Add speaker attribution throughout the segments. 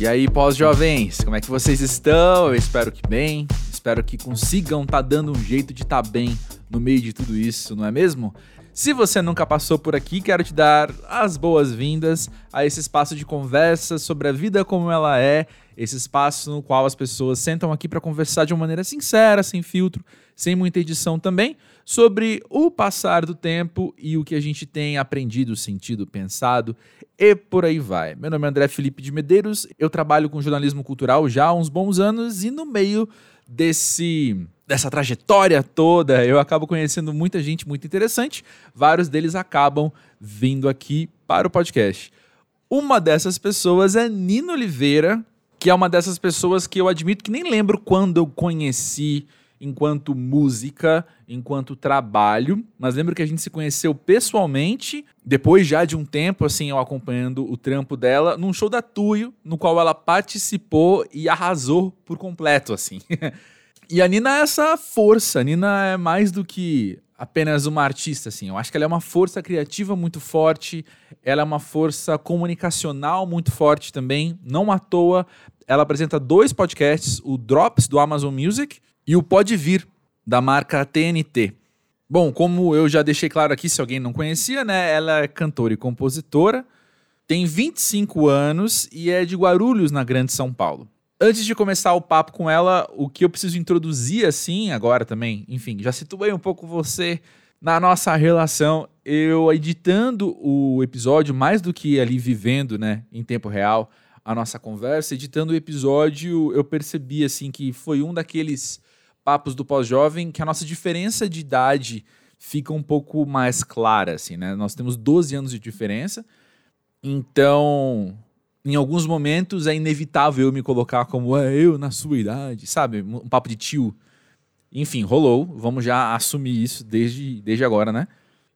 Speaker 1: E aí, pós-jovens, como é que vocês estão? Eu espero que bem, espero que consigam estar tá dando um jeito de estar tá bem no meio de tudo isso, não é mesmo? Se você nunca passou por aqui, quero te dar as boas-vindas a esse espaço de conversa sobre a vida como ela é, esse espaço no qual as pessoas sentam aqui para conversar de uma maneira sincera, sem filtro, sem muita edição também, sobre o passar do tempo e o que a gente tem aprendido, sentido, pensado e por aí vai. Meu nome é André Felipe de Medeiros, eu trabalho com jornalismo cultural já há uns bons anos e no meio desse dessa trajetória toda, eu acabo conhecendo muita gente muito interessante. Vários deles acabam vindo aqui para o podcast. Uma dessas pessoas é Nino Oliveira, que é uma dessas pessoas que eu admito que nem lembro quando eu conheci enquanto música, enquanto trabalho, mas lembro que a gente se conheceu pessoalmente, depois já de um tempo, assim, eu acompanhando o trampo dela, num show da Tuyo, no qual ela participou e arrasou por completo, assim. e a Nina é essa força, a Nina é mais do que apenas uma artista, assim. Eu acho que ela é uma força criativa muito forte, ela é uma força comunicacional muito forte também. Não à toa, ela apresenta dois podcasts, o Drops do Amazon Music e o Pode Vir, da marca TNT. Bom, como eu já deixei claro aqui, se alguém não conhecia, né? Ela é cantora e compositora, tem 25 anos e é de Guarulhos, na Grande São Paulo. Antes de começar o papo com ela, o que eu preciso introduzir assim agora também, enfim, já situei um pouco você na nossa relação. Eu editando o episódio, mais do que ali vivendo, né, em tempo real, a nossa conversa, editando o episódio, eu percebi assim que foi um daqueles papos do pós-jovem que a nossa diferença de idade fica um pouco mais clara, assim, né? Nós temos 12 anos de diferença, então em alguns momentos é inevitável eu me colocar como é, eu na sua idade, sabe? Um papo de tio. Enfim, rolou. Vamos já assumir isso desde, desde agora, né?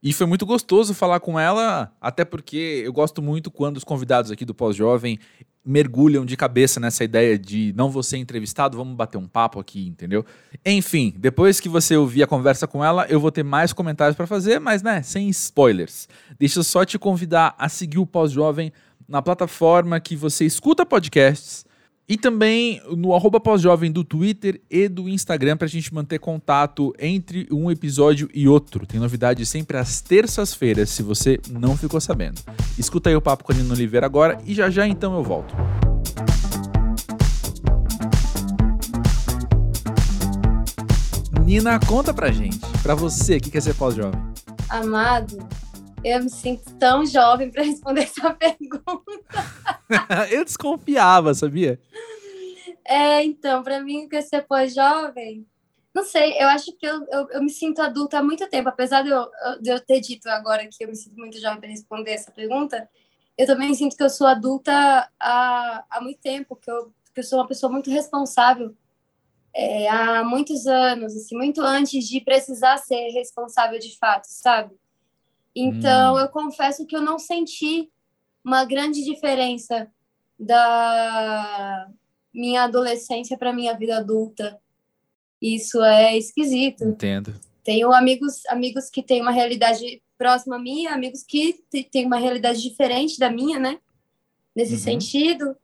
Speaker 1: E foi muito gostoso falar com ela, até porque eu gosto muito quando os convidados aqui do Pós-Jovem mergulham de cabeça nessa ideia de não ser entrevistado, vamos bater um papo aqui, entendeu? Enfim, depois que você ouvir a conversa com ela, eu vou ter mais comentários para fazer, mas né, sem spoilers. Deixa eu só te convidar a seguir o Pós-Jovem na plataforma que você escuta podcasts e também no arroba pós-jovem do Twitter e do Instagram para a gente manter contato entre um episódio e outro. Tem novidade sempre às terças-feiras, se você não ficou sabendo. Escuta aí o papo com a Nina Oliveira agora e já já então eu volto. Nina, conta pra gente, pra você, o que quer ser pós-jovem?
Speaker 2: Amado, eu me sinto tão jovem para responder essa pergunta.
Speaker 1: eu desconfiava, sabia?
Speaker 2: É, então, para mim, que ser pós-jovem, não sei, eu acho que eu, eu, eu, me sinto adulta há muito tempo, apesar de eu, de eu ter dito agora que eu me sinto muito jovem para responder essa pergunta, eu também sinto que eu sou adulta há, há muito tempo, que eu, que eu sou uma pessoa muito responsável é, há muitos anos, assim, muito antes de precisar ser responsável de fato, sabe? Então, hum. eu confesso que eu não senti uma grande diferença da minha adolescência para minha vida adulta. Isso é esquisito.
Speaker 1: Entendo.
Speaker 2: Tenho amigos, amigos que têm uma realidade próxima à minha, amigos que têm uma realidade diferente da minha, né? Nesse uhum. sentido.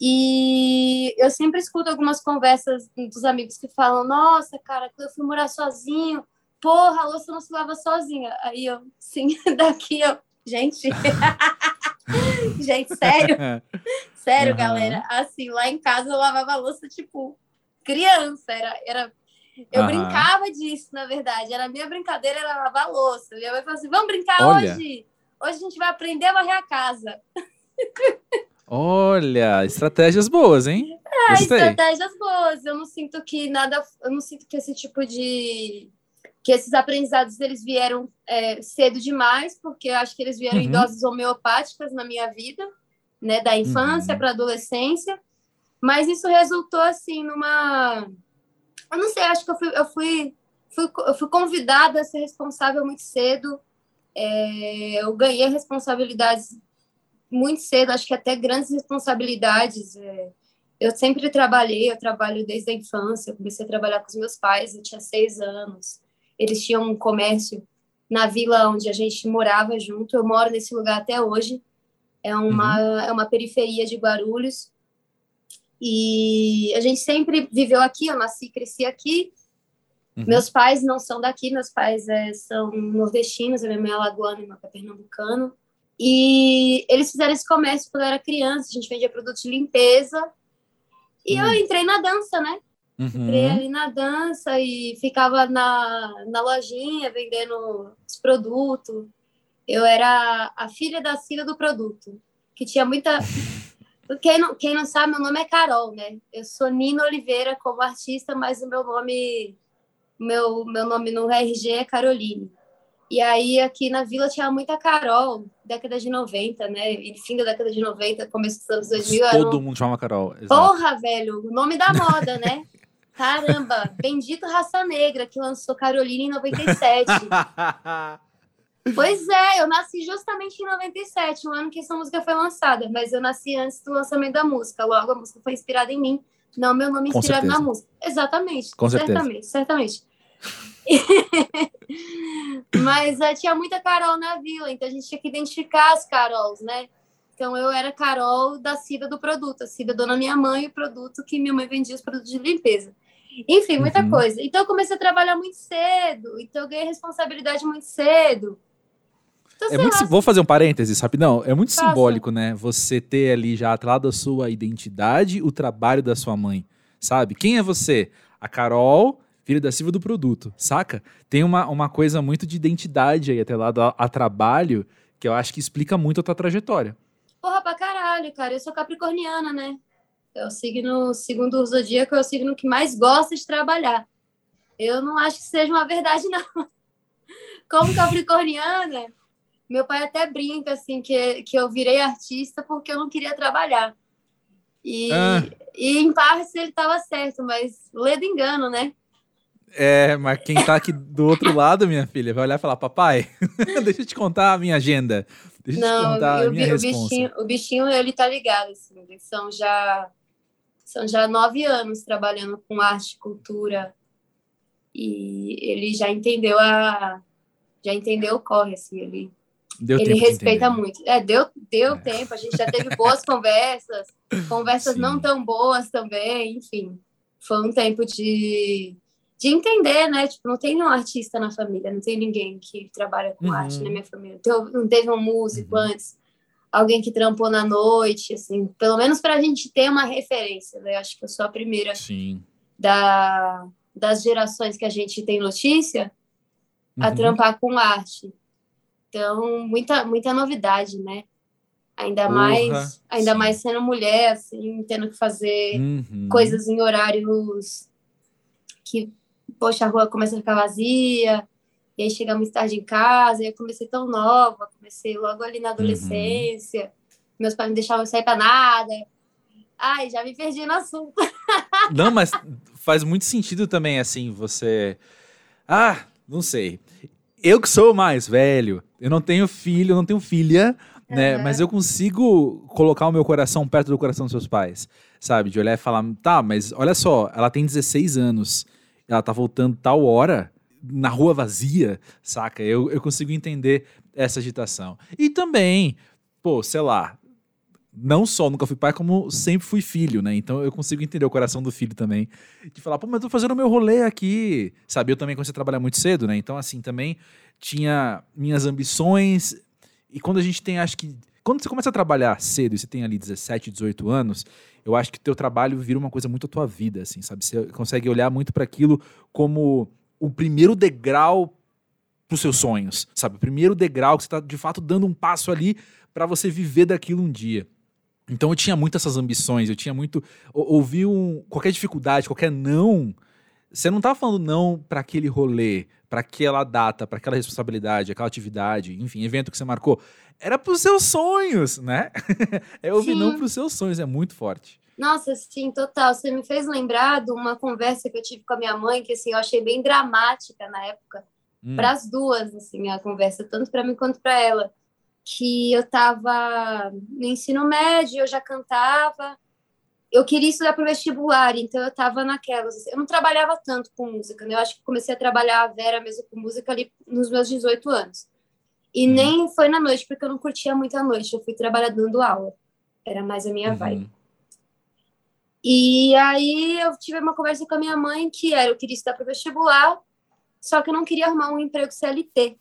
Speaker 2: E eu sempre escuto algumas conversas dos amigos que falam: Nossa, cara, quando eu fui morar sozinho, porra, a louça não se lava sozinha. Aí eu, sim, daqui eu, gente, gente, sério, sério, uhum. galera, assim, lá em casa eu lavava a louça, tipo, criança, era, era eu uhum. brincava disso, na verdade, era a minha brincadeira, era lavar a louça, minha mãe falou assim, vamos brincar Olha. hoje, hoje a gente vai aprender a varrer a casa.
Speaker 1: Olha, estratégias boas, hein?
Speaker 2: É, estratégias boas. Eu não sinto que nada, eu não sinto que esse tipo de que esses aprendizados eles vieram é, cedo demais, porque eu acho que eles vieram uhum. em doses homeopáticas na minha vida, né, da infância uhum. para a adolescência, mas isso resultou assim numa, eu não sei, acho que eu fui, eu fui, fui eu fui convidada a ser responsável muito cedo, é, eu ganhei responsabilidades muito cedo, acho que até grandes responsabilidades. É, eu sempre trabalhei, eu trabalho desde a infância, eu comecei a trabalhar com os meus pais, eu tinha seis anos. Eles tinham um comércio na vila onde a gente morava junto. Eu moro nesse lugar até hoje. É uma, uhum. é uma periferia de Guarulhos. E a gente sempre viveu aqui, eu nasci e cresci aqui. Uhum. Meus pais não são daqui, meus pais é, são nordestinos, a minha mãe é lagoana e meu pai é pernambucano. E eles fizeram esse comércio quando eu era criança, a gente vendia produtos de limpeza. E uhum. eu entrei na dança, né? Uhum. Entrei ali na dança e ficava na, na lojinha vendendo os produtos. Eu era a filha da Cida do produto, que tinha muita. Quem não, quem não sabe, meu nome é Carol, né? Eu sou Nina Oliveira como artista, mas o meu nome, meu, meu nome no RG é Caroline. E aí aqui na vila tinha muita Carol, década de 90, né? E fim da década de 90, começo dos anos 2000.
Speaker 1: Todo um... mundo chama Carol.
Speaker 2: Exato. Porra, velho, o nome da moda, né? Caramba, bendito Raça Negra, que lançou Caroline em 97. pois é, eu nasci justamente em 97, o ano que essa música foi lançada, mas eu nasci antes do lançamento da música, logo a música foi inspirada em mim, não meu nome inspirado na música. Exatamente,
Speaker 1: Com
Speaker 2: certamente, certamente. mas uh, tinha muita Carol na vila, então a gente tinha que identificar as Carols, né? Então eu era Carol da Cida do produto, a Cida dona minha mãe, o produto que minha mãe vendia os produtos de limpeza. Enfim, muita uhum. coisa. Então eu comecei a trabalhar muito cedo, então eu ganhei responsabilidade muito cedo.
Speaker 1: Então, é muito, vou fazer um parênteses, rapidão. É muito simbólico, né? Você ter ali já atrelado a sua identidade, o trabalho da sua mãe, sabe? Quem é você? A Carol, filha da Silva do produto, saca? Tem uma, uma coisa muito de identidade aí atrelada a, a trabalho que eu acho que explica muito a tua trajetória.
Speaker 2: Porra, pra caralho, cara. Eu sou capricorniana, né? É o signo, segundo o zodíaco, é o signo que mais gosta de trabalhar. Eu não acho que seja uma verdade, não. Como capricorniana, meu pai até brinca, assim, que, que eu virei artista porque eu não queria trabalhar. E, ah. e em parte ele estava certo, mas ledo engano, né?
Speaker 1: É, mas quem tá aqui do outro lado, minha filha, vai olhar e falar, papai, deixa eu te contar a minha agenda. Deixa
Speaker 2: eu
Speaker 1: te contar a minha
Speaker 2: o bichinho, o bichinho, ele tá ligado, assim, eles são já são já nove anos trabalhando com arte e cultura e ele já entendeu a já entendeu o corre assim ele deu ele respeita muito é deu deu é. tempo a gente já teve boas conversas conversas Sim. não tão boas também enfim foi um tempo de de entender, né? Tipo, não tem nenhum artista na família, não tem ninguém que trabalha com uhum. arte na minha família. Não teve um músico uhum. antes alguém que trampou na noite, assim, pelo menos para a gente ter uma referência. Né? Acho que eu sou a primeira
Speaker 1: Sim.
Speaker 2: Da, das gerações que a gente tem notícia a uhum. trampar com arte. Então, muita, muita novidade, né? Ainda Porra, mais, ainda sim. mais sendo mulher, assim, tendo que fazer uhum. coisas em horários que, poxa, a rua começa a ficar vazia, e aí chegamos tarde em casa, e eu comecei tão nova, comecei logo ali na uhum. adolescência. Uhum. Meus pais me deixavam sair para nada. Ai, já me perdi no assunto.
Speaker 1: Não, mas faz muito sentido também, assim, você. Ah, não sei. Eu que sou mais velho, eu não tenho filho, eu não tenho filha, né? Uhum. Mas eu consigo colocar o meu coração perto do coração dos seus pais, sabe? De olhar e falar, tá, mas olha só, ela tem 16 anos, ela tá voltando tal hora na rua vazia, saca? Eu, eu consigo entender essa agitação. E também, pô, sei lá, não só nunca fui pai, como sempre fui filho, né? Então eu consigo entender o coração do filho também. De falar, pô, mas eu tô fazendo o meu rolê aqui. Sabe, eu também comecei a trabalhar muito cedo, né? Então, assim, também tinha minhas ambições. E quando a gente tem, acho que. Quando você começa a trabalhar cedo e você tem ali 17, 18 anos, eu acho que teu trabalho vira uma coisa muito a tua vida, assim, sabe? Você consegue olhar muito para aquilo como o primeiro degrau para os seus sonhos, sabe? O primeiro degrau que você está de fato dando um passo ali para você viver daquilo um dia. Então eu tinha muito essas ambições, eu tinha muito. Ouvir um, qualquer dificuldade, qualquer não. Você não estava falando não para aquele rolê, para aquela data, para aquela responsabilidade, aquela atividade, enfim, evento que você marcou. Era para os seus sonhos, né? é ouvir Sim. não para os seus sonhos, é muito forte.
Speaker 2: Nossa, sim, total. Você me fez lembrar de uma conversa que eu tive com a minha mãe, que assim, eu achei bem dramática na época, hum. para as duas, assim, a conversa, tanto para mim quanto para ela. Que eu estava no ensino médio, eu já cantava, eu queria estudar para o vestibular, então eu estava naquelas. Assim, eu não trabalhava tanto com música, né? Eu acho que comecei a trabalhar a Vera mesmo com música ali nos meus 18 anos. E hum. nem foi na noite, porque eu não curtia muito a noite, eu fui trabalhar dando aula. Era mais a minha uhum. vibe. E aí eu tive uma conversa com a minha mãe que era eu queria estudar para vestibular, só que eu não queria arrumar um emprego CLT.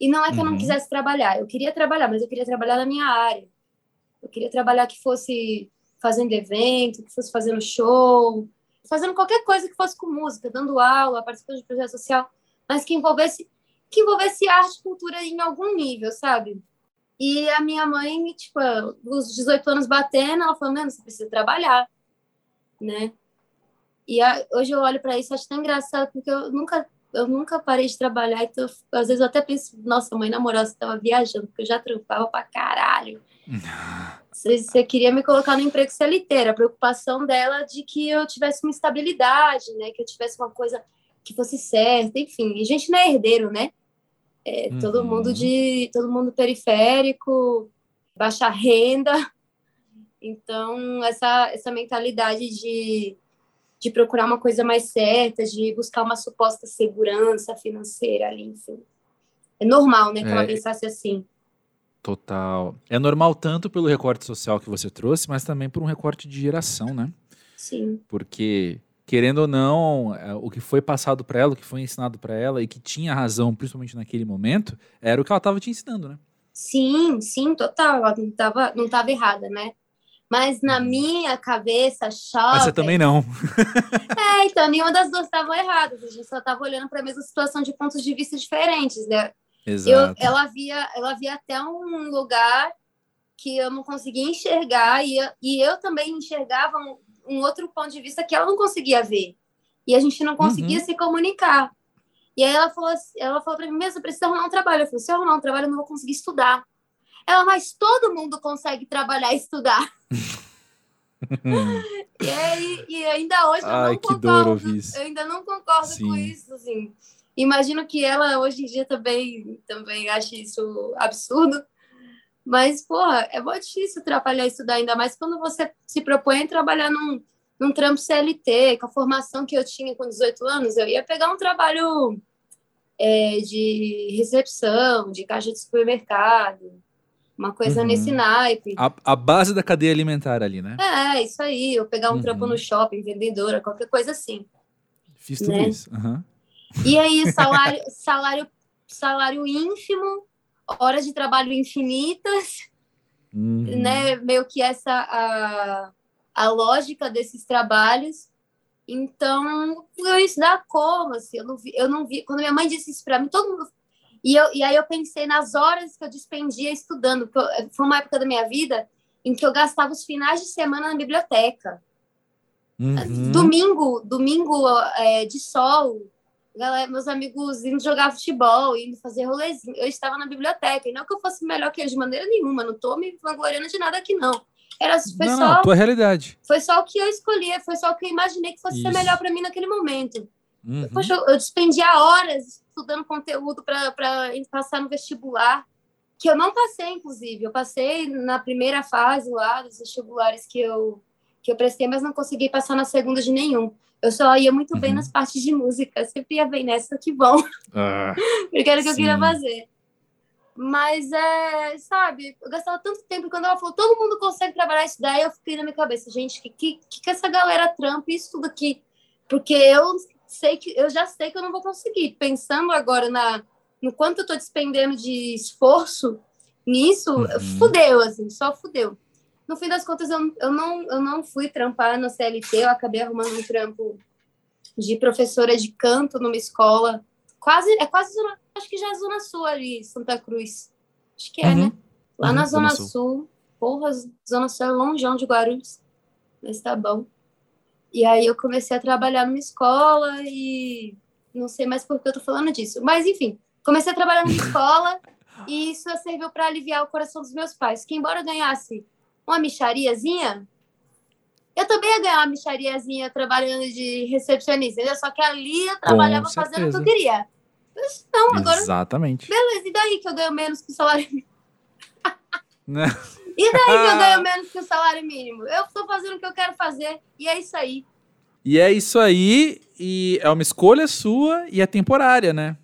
Speaker 2: E não é que uhum. eu não uhum. quisesse trabalhar, eu queria trabalhar, mas eu queria trabalhar na minha área. Eu queria trabalhar que fosse fazendo evento, que fosse fazendo show, fazendo qualquer coisa que fosse com música, dando aula, participando de projeto social, mas que envolvesse que envolvesse arte e cultura em algum nível, sabe? E a minha mãe, tipo, os 18 anos batendo, ela falou: "Mano, você precisa trabalhar" né? E a, hoje eu olho para isso e acho tão engraçado, porque eu nunca, eu nunca parei de trabalhar, então às vezes eu até penso, nossa, mãe namorada, você estava viajando, porque eu já trampava pra caralho. Você, você queria me colocar no emprego CLT, a preocupação dela de que eu tivesse uma estabilidade, né? Que eu tivesse uma coisa que fosse certa, enfim. a gente não é herdeiro, né? É, uhum. Todo mundo de todo mundo periférico, baixa renda, então, essa, essa mentalidade de, de procurar uma coisa mais certa, de buscar uma suposta segurança financeira ali, enfim. É normal, né, que é, ela pensasse assim.
Speaker 1: Total. É normal tanto pelo recorte social que você trouxe, mas também por um recorte de geração, né?
Speaker 2: Sim.
Speaker 1: Porque, querendo ou não, é, o que foi passado para ela, o que foi ensinado para ela e que tinha razão, principalmente naquele momento, era o que ela estava te ensinando, né?
Speaker 2: Sim, sim, total. Ela não estava não tava errada, né? Mas na uhum. minha cabeça, chove. Mas
Speaker 1: você também não.
Speaker 2: é, então, nenhuma das duas estavam erradas. A gente só estava olhando para a mesma situação de pontos de vista diferentes, né?
Speaker 1: Exato.
Speaker 2: Eu, ela, via, ela via até um lugar que eu não conseguia enxergar e eu, e eu também enxergava um, outro ponto de vista que ela não conseguia ver. E a gente não conseguia uhum. se comunicar. E aí ela falou, assim, ela falou para mim mesmo, precisa arrumar um trabalho. Eu falei, se eu arrumar um trabalho, eu não vou conseguir estudar. Ela, mas todo mundo consegue trabalhar e estudar. e, aí, e ainda hoje Ai, eu não concordo. Eu ainda não concordo Sim. com isso, assim. Imagino que ela hoje em dia também, também ache isso absurdo. Mas, porra, é muito difícil trabalhar e estudar, ainda mais quando você se propõe a trabalhar num, num trampo CLT, com a formação que eu tinha com 18 anos, eu ia pegar um trabalho é, de recepção, de caixa de supermercado, uma coisa uhum. nesse naipe.
Speaker 1: A, a, base da cadeia alimentar ali, né?
Speaker 2: É, isso aí. Eu pegar um uhum. trampo no shopping, vendedora, qualquer coisa assim.
Speaker 1: Fiz tudo né? isso. Uhum.
Speaker 2: E aí, salário, salário, salário ínfimo, horas de trabalho infinitas, uhum. né? Meio que essa a, a lógica desses trabalhos. Então, eu isso dá como, assim, eu não vi, eu não vi. Quando minha mãe disse isso para mim, todo mundo e, eu, e aí eu pensei nas horas que eu despendia estudando, porque eu, foi uma época da minha vida em que eu gastava os finais de semana na biblioteca. Uhum. Domingo, domingo é, de sol, galera, meus amigos indo jogar futebol, indo fazer rolezinho. Eu estava na biblioteca, e não que eu fosse melhor que eles de maneira nenhuma, não estou me vangloriando de nada aqui, não. Era, foi
Speaker 1: não,
Speaker 2: só,
Speaker 1: tua realidade.
Speaker 2: Foi só o que eu escolhi, foi só o que eu imaginei que fosse Isso. ser melhor para mim naquele momento. Uhum. Poxa, eu, eu despendia horas estudando conteúdo para passar no vestibular, que eu não passei, inclusive. Eu passei na primeira fase lá dos vestibulares que eu, que eu prestei, mas não consegui passar na segunda de nenhum. Eu só ia muito uhum. bem nas partes de música, sempre ia bem nessa, que bom. Ah, Porque era o que eu queria fazer. Mas, é, sabe, eu gastava tanto tempo quando ela falou, todo mundo consegue trabalhar isso daí, eu fiquei na minha cabeça, gente, que que, que essa galera trampa isso tudo aqui? Porque eu sei que eu já sei que eu não vou conseguir. Pensando agora na no quanto eu estou despendendo de esforço nisso, uhum. fudeu, assim, só fudeu. No fim das contas, eu, eu, não, eu não fui trampar no CLT, eu acabei arrumando um trampo de professora de canto numa escola. Quase, é quase zona, acho que já é Zona Sul ali, Santa Cruz. Acho que é, uhum. né? Lá uhum, na Zona, Sul. Sul. Porra, Zona Sul é longeão de Guarulhos. Mas tá bom. E aí eu comecei a trabalhar numa escola e não sei mais por que eu tô falando disso. Mas enfim, comecei a trabalhar numa escola e isso serviu para aliviar o coração dos meus pais. Que embora eu ganhasse uma michariazinha, eu também ia ganhar uma michariazinha trabalhando de recepcionista, entendeu? Só que ali eu trabalhava fazendo o que eu queria. Não, agora.
Speaker 1: Exatamente.
Speaker 2: Beleza, e daí que eu ganho menos que o salário mínimo? Né? E daí que eu ganho menos que o salário mínimo? Eu estou fazendo o que eu quero fazer e é isso aí.
Speaker 1: E é isso aí, e é uma escolha sua e é temporária, né?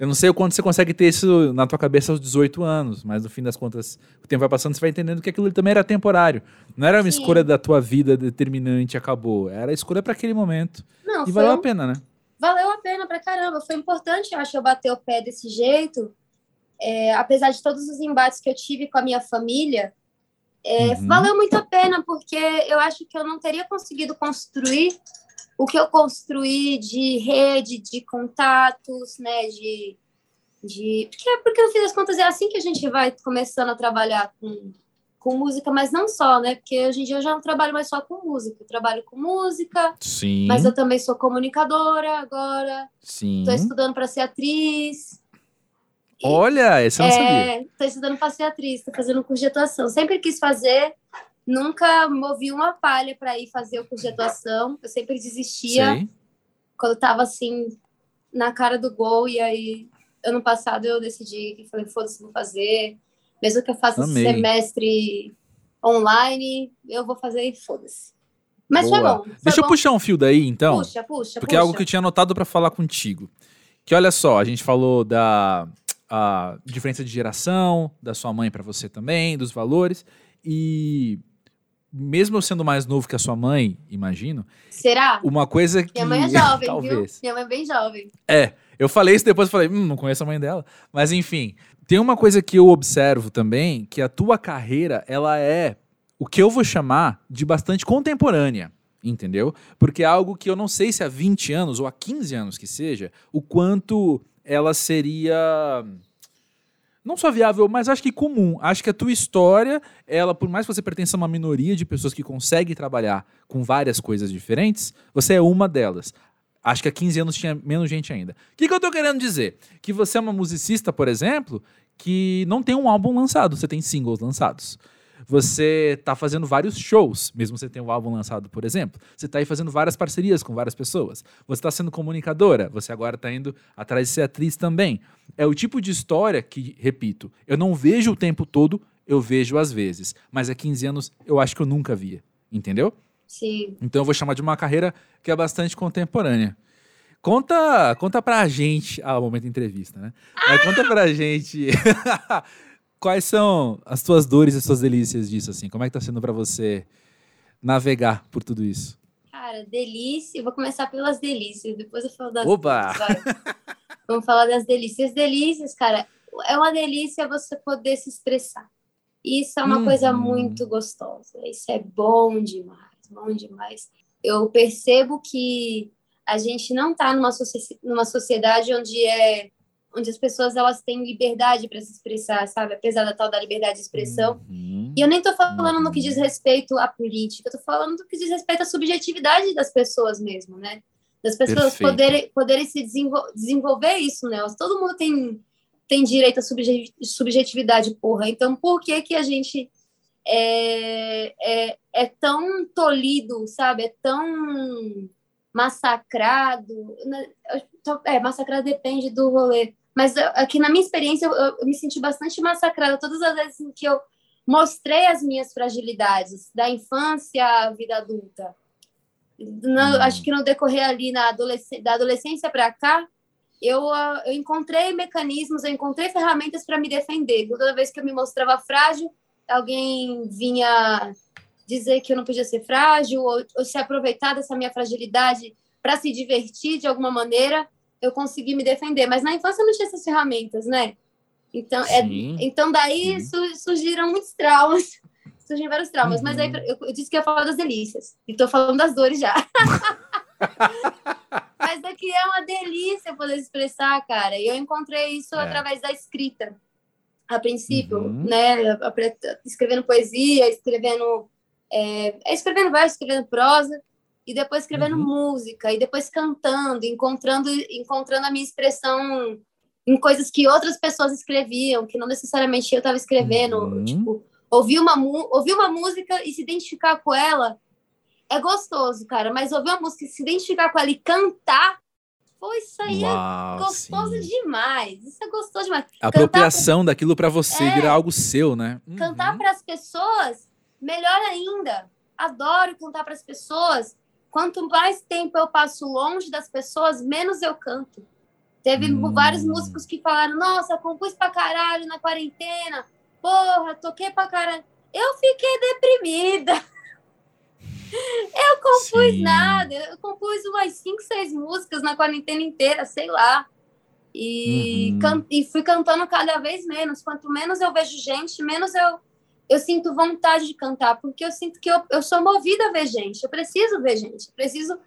Speaker 1: Eu não sei o quanto você consegue ter isso na tua cabeça aos 18 anos, mas no fim das contas, o tempo vai passando, você vai entendendo que aquilo também era temporário. Não era uma Sim. escolha da tua vida determinante acabou. Era a escolha para aquele momento. Não, e valeu um... a pena, né?
Speaker 2: Valeu a pena pra caramba. Foi importante, eu acho, eu bater o pé desse jeito. É, apesar de todos os embates que eu tive com a minha família, é, uhum. valeu muito a pena, porque eu acho que eu não teria conseguido construir o que eu construí de rede, de contatos, né, de, de porque, porque no fim das contas é assim que a gente vai começando a trabalhar com, com música, mas não só, né, porque hoje em dia eu já não trabalho mais só com música, eu trabalho com música,
Speaker 1: Sim.
Speaker 2: mas eu também sou comunicadora agora,
Speaker 1: Sim.
Speaker 2: Estou estudando para ser atriz.
Speaker 1: Olha, essa eu não é,
Speaker 2: sabia. Estou estudando para ser atriz, estou fazendo um curso de atuação. Sempre quis fazer, Nunca movi uma palha para ir fazer o curso de atuação. Eu sempre desistia Sei. quando estava assim na cara do gol. E aí, ano passado, eu decidi que falei: foda-se, vou fazer. Mesmo que eu faça Amei. esse semestre online, eu vou fazer e foda-se. Mas Boa. foi bom. Foi
Speaker 1: Deixa
Speaker 2: bom.
Speaker 1: eu puxar um fio daí, então.
Speaker 2: Puxa, puxa.
Speaker 1: Porque puxa. é algo que eu tinha anotado para falar contigo. Que olha só, a gente falou da diferença de geração, da sua mãe para você também, dos valores. E mesmo eu sendo mais novo que a sua mãe, imagino.
Speaker 2: Será?
Speaker 1: Uma coisa que.
Speaker 2: Minha mãe é jovem, talvez. viu? Minha mãe é bem jovem.
Speaker 1: É. Eu falei isso depois, falei, hum, não conheço a mãe dela. Mas enfim, tem uma coisa que eu observo também, que a tua carreira, ela é o que eu vou chamar de bastante contemporânea. Entendeu? Porque é algo que eu não sei se há 20 anos ou há 15 anos que seja, o quanto ela seria não só viável, mas acho que comum. Acho que a tua história, ela, por mais que você pertença a uma minoria de pessoas que conseguem trabalhar com várias coisas diferentes, você é uma delas. Acho que há 15 anos tinha menos gente ainda. O que, que eu estou querendo dizer? Que você é uma musicista, por exemplo, que não tem um álbum lançado, você tem singles lançados. Você está fazendo vários shows, mesmo você tem um álbum lançado, por exemplo. Você está aí fazendo várias parcerias com várias pessoas. Você está sendo comunicadora, você agora está indo atrás de ser atriz também. É o tipo de história que, repito, eu não vejo o tempo todo, eu vejo às vezes. Mas há 15 anos eu acho que eu nunca via. Entendeu?
Speaker 2: Sim.
Speaker 1: Então eu vou chamar de uma carreira que é bastante contemporânea. Conta, conta pra gente. Ah, o momento da entrevista, né? Ah! conta pra gente quais são as tuas dores e as tuas delícias disso, assim? Como é que tá sendo para você navegar por tudo isso?
Speaker 2: Cara, delícia. Vou começar pelas delícias, depois eu falo das.
Speaker 1: Opa!
Speaker 2: Vamos falar das delícias. Delícias, cara, é uma delícia você poder se expressar. Isso é uma uhum. coisa muito gostosa. Isso é bom demais, bom demais. Eu percebo que a gente não está numa, numa sociedade onde é onde as pessoas elas têm liberdade para se expressar, sabe? Apesar da tal da liberdade de expressão. Uhum. E eu nem estou falando uhum. no que diz respeito à política, eu tô falando no que diz respeito à subjetividade das pessoas mesmo, né? Das pessoas poderem, poderem se desenvol desenvolver isso, né? Todo mundo tem, tem direito à subjetividade, porra. Então, por que que a gente é, é, é tão tolhido, sabe? É tão massacrado. É, massacrado depende do rolê. Mas aqui na minha experiência, eu, eu, me senti bastante massacrada todas as vezes em que eu mostrei as minhas fragilidades, da infância à vida adulta. No, hum. Acho que no decorrer ali na adolesc da adolescência para cá, eu, eu encontrei mecanismos, eu encontrei ferramentas para me defender. Toda vez que eu me mostrava frágil, alguém vinha dizer que eu não podia ser frágil, ou, ou se aproveitar dessa minha fragilidade para se divertir de alguma maneira eu consegui me defender. Mas na infância eu não tinha essas ferramentas, né? Então, é, então daí surgiram muitos traumas. Surgiram vários traumas. Uhum. Mas aí eu, eu, disse que ia falar das delícias. E tô falando das dores já. mas aqui é uma delícia poder expressar, cara. E eu encontrei isso é. através da escrita. A princípio, uhum. né? Escrevendo poesia, escrevendo... É, escrevendo verso, escrevendo prosa e depois escrevendo uhum. música, e depois cantando, encontrando, encontrando a minha expressão em coisas que outras pessoas escreviam, que não necessariamente eu estava escrevendo. Uhum. Tipo, ouvir uma, ouvir uma música e se identificar com ela é gostoso, cara, mas ouvir uma música e se identificar com ela e cantar, pô, isso aí é Uau, é gostoso sim. demais. Isso é gostoso demais.
Speaker 1: A apropriação pra... daquilo para você é, virar algo seu, né?
Speaker 2: Cantar uhum. para as pessoas, melhor ainda. Adoro cantar para as pessoas Quanto mais tempo eu passo longe das pessoas, menos eu canto. Teve hum. vários músicos que falaram: Nossa, compus pra caralho na quarentena. Porra, toquei pra caralho. Eu fiquei deprimida. Eu compus Sim. nada. Eu compus umas 5, 6 músicas na quarentena inteira, sei lá. E, uhum. e fui cantando cada vez menos. Quanto menos eu vejo gente, menos eu, eu sinto vontade de cantar, porque eu sinto que eu, eu sou movida a ver gente. Eu preciso ver gente. Eu preciso,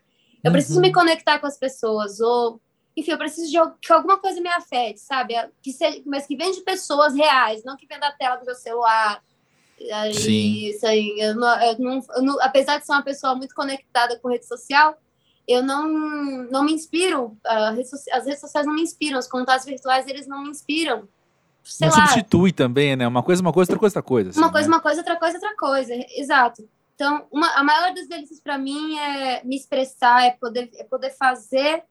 Speaker 2: eu preciso me uhum. conectar com as pessoas. Ou, enfim, eu preciso de que alguma coisa me afete, sabe? Que seja, mas que vem de pessoas reais, não que vem da tela do meu celular. Aí, Sim. Isso aí. Eu não, eu não, eu não, apesar de ser uma pessoa muito conectada com rede social, eu não, não me inspiro, as redes sociais não me inspiram, os contatos virtuais eles não me inspiram.
Speaker 1: Sei não lá. substitui também, né? Uma coisa, uma coisa, outra coisa, outra coisa.
Speaker 2: Assim, uma coisa, né? uma coisa, outra coisa, outra coisa. Exato. Então, uma, a maior das delícias para mim é me expressar, é poder, é poder fazer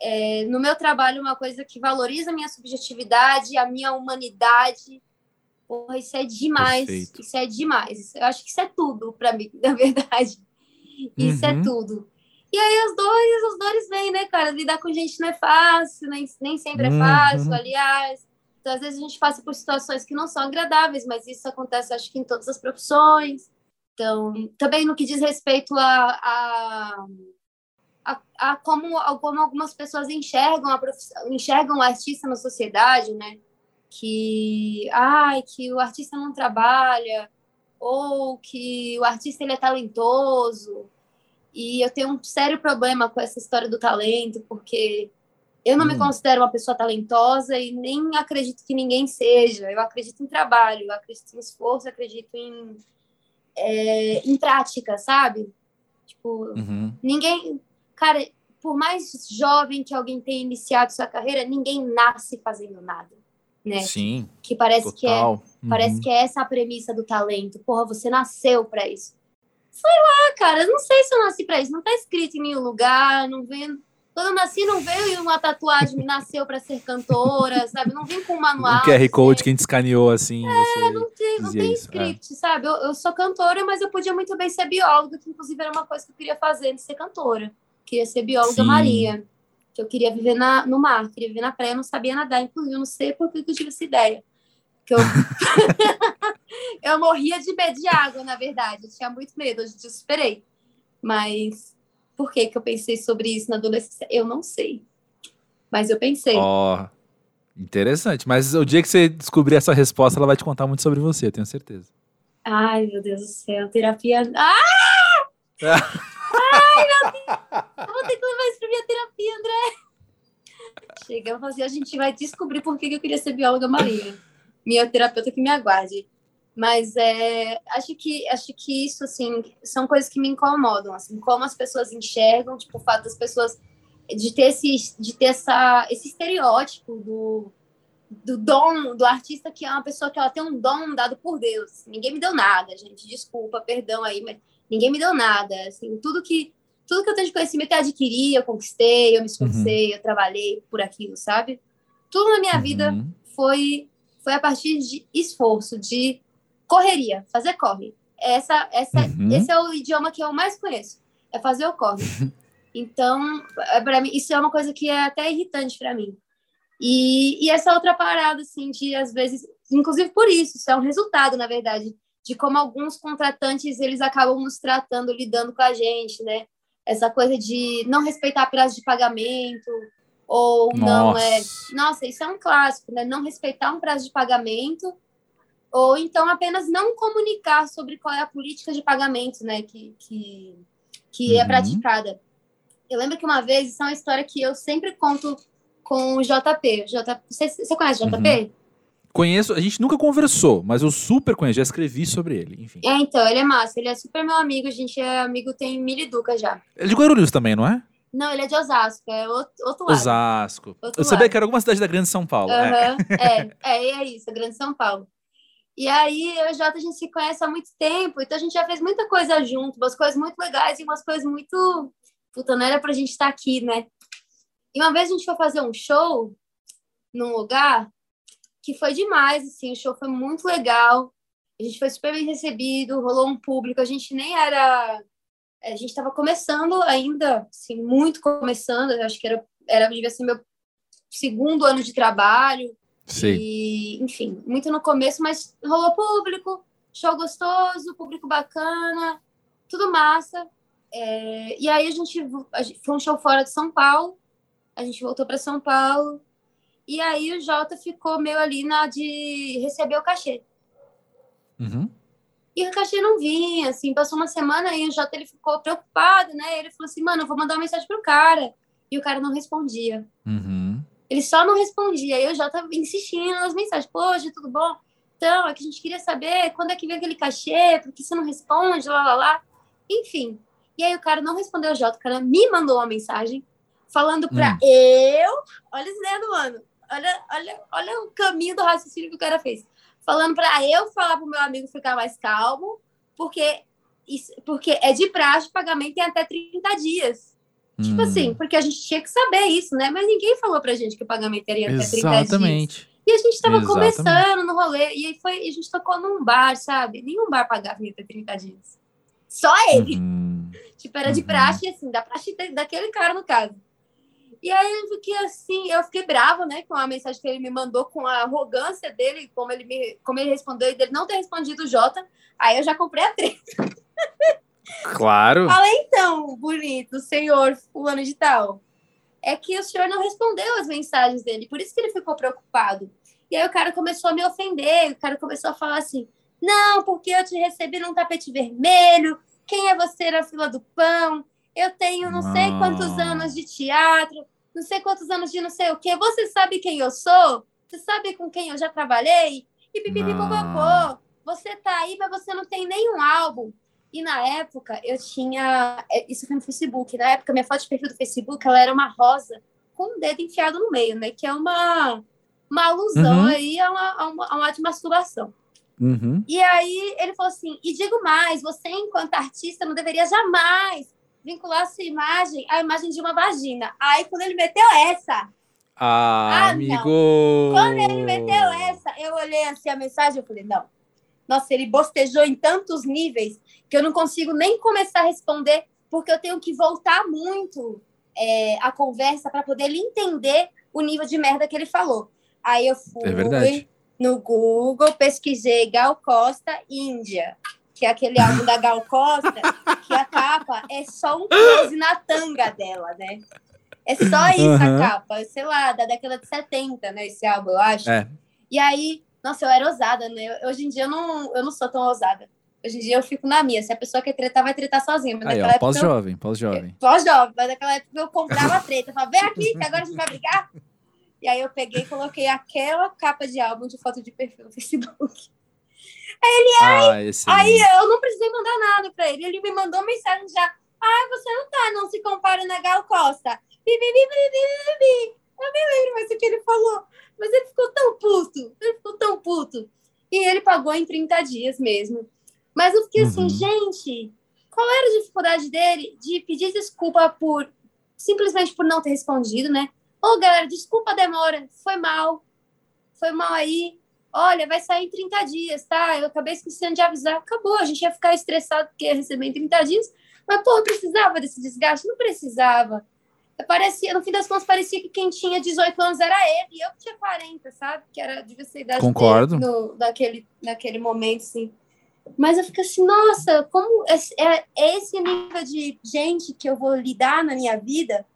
Speaker 2: é, no meu trabalho uma coisa que valoriza a minha subjetividade, a minha humanidade. Porra, isso é demais. Perfeito. Isso é demais. Eu acho que isso é tudo para mim, na verdade. Isso é uhum. é tudo. E aí as dores, as dores vêm, né, cara? Lidar com gente não é fácil, nem, nem sempre é uhum. fácil, aliás. Então, às vezes a gente passa por situações que não são agradáveis, mas isso acontece, acho que em todas as profissões. Então, também no que diz respeito a, a, a, a como, como algumas pessoas enxergam a enxergam o artista na sociedade, né? Que, ai, que o artista não trabalha, ou que o artista ele é talentoso, e eu tenho um sério problema com essa história do talento, porque eu não hum. me considero uma pessoa talentosa e nem acredito que ninguém seja. Eu acredito em trabalho, eu acredito em esforço, eu acredito em, é, em prática, sabe? Tipo, uhum. ninguém. Cara, por mais jovem que alguém tenha iniciado sua carreira, ninguém nasce fazendo nada. Né?
Speaker 1: Sim.
Speaker 2: Que parece total. que é, uhum. parece que é essa a premissa do talento. Porra, você nasceu para isso. Sei lá, cara, eu não sei se eu nasci pra isso. Não tá escrito em nenhum lugar, não vem. Quando eu nasci, não veio uma tatuagem, me nasceu para ser cantora, sabe? Não vim com um manual.
Speaker 1: Um QR Code que a gente escaneou assim.
Speaker 2: É, não tem, não tem é. script, é. sabe? Eu, eu, sou cantora, mas eu podia muito bem ser bióloga, que inclusive era uma coisa que eu queria fazer de ser cantora. Queria ser bióloga Sim. marinha. Que eu queria viver na, no mar, queria viver na praia, eu não sabia nadar, inclusive, eu não sei por que eu tive essa ideia. Que eu... eu morria de medo de água, na verdade. Eu tinha muito medo, hoje eu superei. Mas por que, que eu pensei sobre isso na adolescência? Eu não sei. Mas eu pensei.
Speaker 1: Ó, oh, interessante. Mas o dia que você descobrir essa resposta, ela vai te contar muito sobre você, eu tenho certeza.
Speaker 2: Ai, meu Deus do céu. Terapia. Ah! Ai, meu Deus! Eu vou ter que levar isso pra minha terapia, André. Chegamos assim, a gente vai descobrir por que eu queria ser bióloga marinha. Minha terapeuta que me aguarde. Mas é, acho que acho que isso assim são coisas que me incomodam, assim, como as pessoas enxergam, tipo o fato das pessoas de ter esse de ter essa esse estereótipo do do dom do artista que é uma pessoa que ela tem um dom dado por Deus. Ninguém me deu nada, gente. Desculpa, perdão aí, mas ninguém me deu nada. Assim, tudo que tudo que eu tenho de conhecimento eu adquiri, eu conquistei, eu me esforcei, uhum. eu trabalhei por aquilo, sabe? Tudo na minha uhum. vida foi foi a partir de esforço, de correria, fazer corre. Essa, essa, uhum. Esse é o idioma que eu mais conheço, é fazer o corre. Então, é, para mim, isso é uma coisa que é até irritante para mim. E, e essa outra parada, assim, de às vezes, inclusive por isso, isso é um resultado, na verdade, de como alguns contratantes eles acabam nos tratando, lidando com a gente, né? Essa coisa de não respeitar prazo de pagamento, ou Nossa. não é. Nossa, isso é um clássico, né? Não respeitar um prazo de pagamento ou então apenas não comunicar sobre qual é a política de pagamento né, que, que, que é uhum. é praticada. Eu lembro que uma vez, isso é uma história que eu sempre conto com o JP. JP você, você conhece o JP? Uhum.
Speaker 1: Conheço, a gente nunca conversou, mas eu super conheço, já escrevi sobre ele, enfim.
Speaker 2: É, então, ele é massa, ele é super meu amigo, a gente é amigo, tem mil e duca já.
Speaker 1: Ele é de Guarulhos também, não é?
Speaker 2: Não, ele é de Osasco, é outro, outro lado.
Speaker 1: Osasco. Outro eu sabia lado. que era alguma cidade da Grande São Paulo.
Speaker 2: Uhum, é. é, é, é isso, a Grande São Paulo. E aí, eu e o Jota, a gente se conhece há muito tempo, então a gente já fez muita coisa junto, umas coisas muito legais e umas coisas muito. Puta, não era pra gente estar aqui, né? E uma vez a gente foi fazer um show num lugar que foi demais, assim, o show foi muito legal, a gente foi super bem recebido, rolou um público, a gente nem era. A gente estava começando ainda, assim, muito começando, acho que era, era devia ser meu segundo ano de trabalho.
Speaker 1: Sim.
Speaker 2: E, enfim, muito no começo, mas rolou público, show gostoso, público bacana, tudo massa. É, e aí a gente, a gente foi um show fora de São Paulo, a gente voltou para São Paulo, e aí o Jota ficou meio ali na de receber o cachê.
Speaker 1: Uhum.
Speaker 2: E o cachê não vinha, assim, passou uma semana e o Jota ele ficou preocupado, né? Ele falou assim, mano, eu vou mandar uma mensagem pro cara. E o cara não respondia.
Speaker 1: Uhum.
Speaker 2: Ele só não respondia. E o Jota insistindo nas mensagens, poxa, tudo bom? Então, é que a gente queria saber quando é que vem aquele cachê, por que você não responde, lá, lá, lá. Enfim. E aí o cara não respondeu o Jota, o cara me mandou uma mensagem falando pra
Speaker 1: Hum.
Speaker 2: eu, olha as ideias do ano, olha, olha, olha o caminho do raciocínio que o cara fez. Falando pra eu falar pro meu amigo ficar mais calmo, porque, isso, porque é de praxe, pagamento em até 30 dias. Tipo
Speaker 1: Hum.
Speaker 2: assim, porque a gente tinha que saber isso, né? Mas ninguém falou pra gente que o pagamento era em até 30 dias.
Speaker 1: Exatamente.
Speaker 2: E a gente tava
Speaker 1: Exatamente.
Speaker 2: começando no rolê, e aí foi, a gente tocou num bar, sabe? Nenhum bar pagava até 30 dias. Só ele.
Speaker 1: Uhum.
Speaker 2: Tipo, era de
Speaker 1: Uhum.
Speaker 2: praxe, assim, da praxe da- daquele cara, no caso. E aí eu fiquei assim, eu fiquei brava, né, com a mensagem que ele me mandou, com a arrogância dele, como ele, me, como ele respondeu, e dele não ter respondido o Jota. Aí eu já comprei a treta.
Speaker 1: Claro.
Speaker 2: Falei, então, bonito, senhor fulano de tal. É que o senhor não respondeu as mensagens dele, por isso que ele ficou preocupado. E aí o cara começou a me ofender, o cara começou a falar assim: não, porque eu te recebi num tapete vermelho, quem é você na fila do pão? Eu tenho não sei quantos
Speaker 1: Ah.
Speaker 2: anos de teatro, não sei quantos anos de não sei o quê. Você sabe quem eu sou? Você sabe com quem eu já trabalhei? E pipipipopopô. Você tá aí, mas você não tem nenhum álbum. E na época eu tinha. é, Isso foi no Facebook. Na época, minha foto de perfil do Facebook ela era uma rosa com um dedo enfiado no meio, né? Que é uma, uma alusão
Speaker 1: Uhum.
Speaker 2: aí a uma, a, uma, a um ato de masturbação.
Speaker 1: Uhum.
Speaker 2: E aí ele falou assim: e digo mais, você, enquanto artista, não deveria jamais vincular sua imagem à imagem de uma vagina. Aí quando ele meteu essa,
Speaker 1: Ah,
Speaker 2: Ah, não.
Speaker 1: amigo.
Speaker 2: quando ele meteu essa, eu olhei assim a mensagem e falei, não. Nossa, ele bostejou em tantos níveis que eu não consigo nem começar a responder, porque eu tenho que voltar muito é, a conversa para poder ele entender o nível de merda que ele falou. Aí eu fui
Speaker 1: É
Speaker 2: no Google, pesquisei Gal Costa Índia, que é aquele álbum da Gal Costa, que a capa é só um close na tanga dela, né? É só isso
Speaker 1: Aham.
Speaker 2: a capa, sei lá, da década de 70, né? Esse álbum, eu acho.
Speaker 1: É.
Speaker 2: E aí, nossa, eu era ousada, né? Hoje em dia eu não, eu não sou tão ousada. Hoje em dia eu fico na minha. Se a pessoa quer tretar, vai tretar sozinha. Mas
Speaker 1: Aí, ó,
Speaker 2: época. eu-
Speaker 1: pós-jovem, pós-jovem.
Speaker 2: Pós-jovem, mas naquela época eu comprava treta. Eu falava, vem aqui, que agora a gente vai brigar. E aí eu peguei e coloquei aquela capa de álbum de foto de perfil no Facebook.
Speaker 1: Ah, excelente.
Speaker 2: Aí eu não precisei mandar nada pra ele. Ele me mandou mensagem já. Ah, você não tá, não se compara na Gal Costa. Bi, bi, bi, bi, bi, bi, bi. Eu nem lembro mais o que ele falou. Mas ele ficou tão puto. Ele ficou tão puto. E ele pagou em 30 dias mesmo. Mas eu fiquei assim,
Speaker 1: Uhum.
Speaker 2: gente, qual era a dificuldade dele de pedir desculpa por simplesmente por não ter respondido, né? Ô, galera, desculpa a demora, foi mal. Foi mal aí. Olha, vai sair em 30 dias, tá? Eu acabei esquecendo de avisar. Acabou, a gente ia ficar estressado porque ia receber em 30 dias. Mas, pô, precisava desse desgaste? Não precisava. Parecia, no fim das contas, parecia que quem tinha 18 anos era ele, e eu que tinha 40, sabe? Que era de ser a idade
Speaker 1: Concordo.
Speaker 2: dele no, naquele, naquele momento, assim. Mas eu fico assim, nossa, como esse- é, é esse nível de gente que eu vou lidar na minha vida?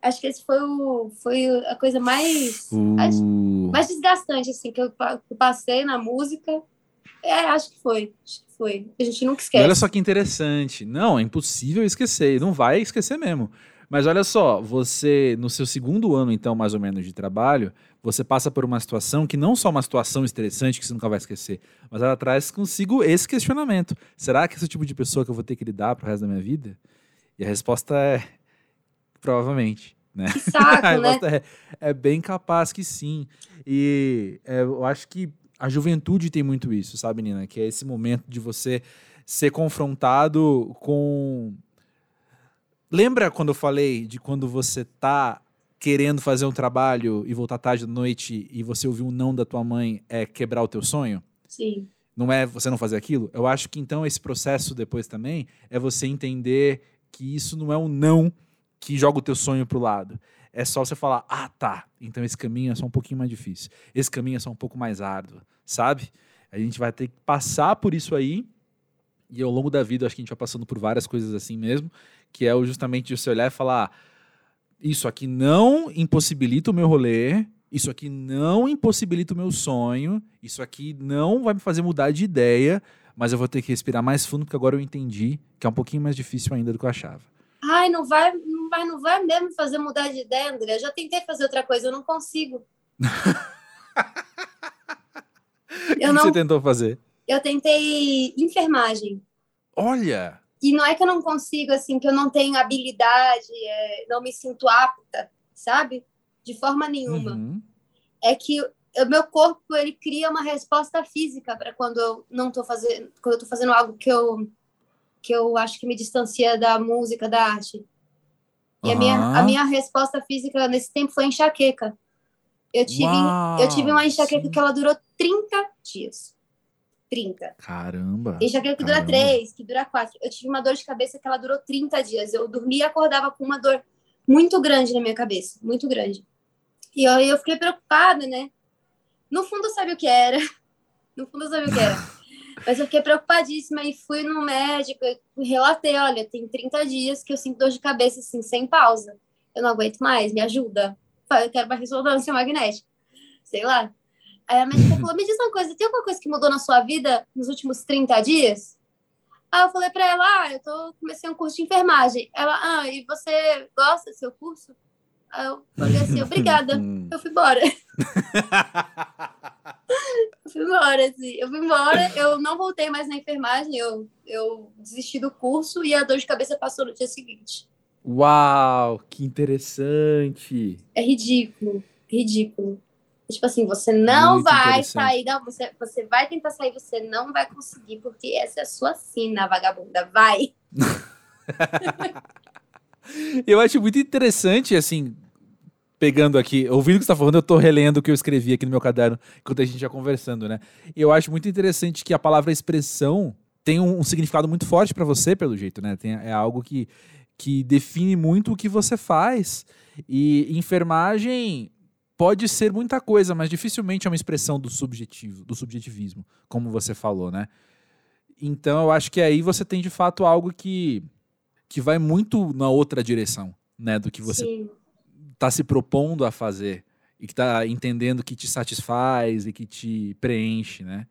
Speaker 2: Acho que esse foi, o, foi a coisa mais, acho-
Speaker 1: Uh,
Speaker 2: mais desgastante, assim, que eu, que eu passei na música. É, acho que foi, acho que foi. A gente nunca
Speaker 1: E
Speaker 2: esquece.
Speaker 1: olha só que interessante. Não, é impossível esquecer. Não vai esquecer mesmo. Mas olha só, você, no seu segundo ano, então, mais ou menos, de trabalho, você passa por uma situação que não só uma situação estressante que você nunca vai esquecer, mas ela traz consigo esse questionamento. Será que esse é o tipo de pessoa que eu vou ter que lidar pro resto da minha vida? E a resposta é provavelmente, né?
Speaker 2: Que saco, né?
Speaker 1: é, é bem capaz que sim. E é, eu acho que a juventude tem muito isso, sabe, Nina? Que é esse momento de você ser confrontado com. Lembra quando eu falei de quando você tá querendo fazer um trabalho e voltar tarde da noite e você ouvir um não da tua mãe é quebrar o teu sonho?
Speaker 2: Sim.
Speaker 1: não é você não fazer aquilo. Eu acho que então esse processo depois também é você entender que isso não é um não que joga o teu sonho pro lado. é só você falar: ah, tá, então esse caminho é só um pouquinho mais difícil, esse caminho é só um pouco mais árduo, sabe? A gente vai ter que passar por isso aí, e ao longo da vida, acho que a gente vai passando por várias coisas assim mesmo, que é justamente você olhar e falar: isso aqui não impossibilita o meu rolê, isso aqui não impossibilita o meu sonho, isso aqui não vai me fazer mudar de ideia, mas eu vou ter que respirar mais fundo porque agora eu entendi que é um pouquinho mais difícil ainda do que eu achava.
Speaker 2: Ai, não vai, não vai, não vai mesmo fazer mudar de ideia, André. Eu já tentei fazer outra coisa, eu não consigo.
Speaker 1: O que não... você tentou fazer?
Speaker 2: Eu tentei enfermagem.
Speaker 1: Olha!
Speaker 2: E não é que eu não consigo, assim, que eu não tenho habilidade, é, não me sinto apta, sabe? De forma nenhuma. Uhum. É que o meu corpo, ele cria uma resposta física para quando eu não tô fazendo, quando eu tô fazendo algo que eu que eu acho que me distancia da música, da arte. E uhum. a, minha, a minha resposta física nesse tempo foi enxaqueca. Eu tive, Uau, eu tive uma enxaqueca sim. que ela durou 30 dias. 30.
Speaker 1: Caramba.
Speaker 2: Tem enxaqueca que dura 3, que dura 4. Eu tive uma dor de cabeça que ela durou 30 dias. Eu dormia e acordava com uma dor muito grande na minha cabeça. Muito grande. E aí eu fiquei preocupada, né? No fundo, sabe o que era? No fundo, sabe o que era? Mas eu fiquei preocupadíssima e fui no médico e relatei, olha, tem 30 dias que eu sinto dor de cabeça, assim, sem pausa. Eu não aguento mais, me ajuda. Eu quero uma ressonância magnética. Sei lá. Aí a médica falou, me diz uma coisa, tem alguma coisa que mudou na sua vida nos últimos 30 dias? Aí eu falei para ela, ah, eu tô, comecei um curso de enfermagem. Ela, ah, e você gosta do seu curso? Aí eu falei assim, obrigada. Eu fui embora. eu fui embora, assim. Eu fui embora, eu não voltei mais na enfermagem, eu, eu desisti do curso e a dor de cabeça passou no dia seguinte.
Speaker 1: Uau, que interessante!
Speaker 2: É ridículo, ridículo. Tipo assim, você não Muito vai sair, não, você, você vai tentar sair, você não vai conseguir, porque essa é a sua sina, vagabunda, vai!
Speaker 1: eu acho muito interessante, assim, pegando aqui, ouvindo o que você está falando, eu estou relendo o que eu escrevi aqui no meu caderno enquanto a gente já conversando, né? Eu acho muito interessante que a palavra expressão tem um, um significado muito forte para você, pelo jeito, né? Tem, é algo que, que define muito o que você faz. E enfermagem pode ser muita coisa, mas dificilmente é uma expressão do subjetivo, do subjetivismo, como você falou, né? Então eu acho que aí você tem de fato algo que, que vai muito na outra direção, né? Do que você está se propondo a fazer e que está entendendo que te satisfaz e que te preenche, né?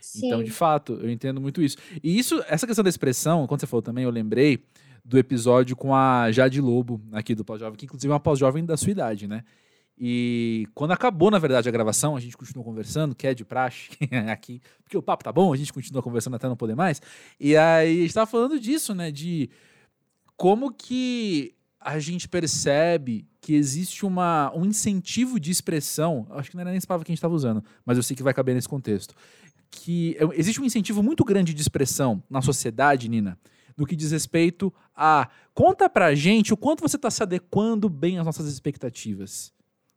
Speaker 1: Sim. Então, de fato, eu entendo muito isso. E isso, essa questão da expressão, quando você falou também, eu lembrei do episódio com a Jade Lobo, aqui do Pós-Jovem, que inclusive é uma pós-jovem da sua idade, né? E quando acabou, na verdade, a gravação, a gente continuou conversando, que é de praxe aqui, porque o papo tá bom, a gente continua conversando até não poder mais. E aí a gente tava falando disso, né? De como que a gente percebe que existe uma, um incentivo de expressão, acho que não era nem essa palavra que a gente estava usando, mas eu sei que vai caber nesse contexto, que é, existe um incentivo muito grande de expressão na sociedade, Nina, no que diz respeito a conta pra gente o quanto você está se adequando bem às nossas expectativas,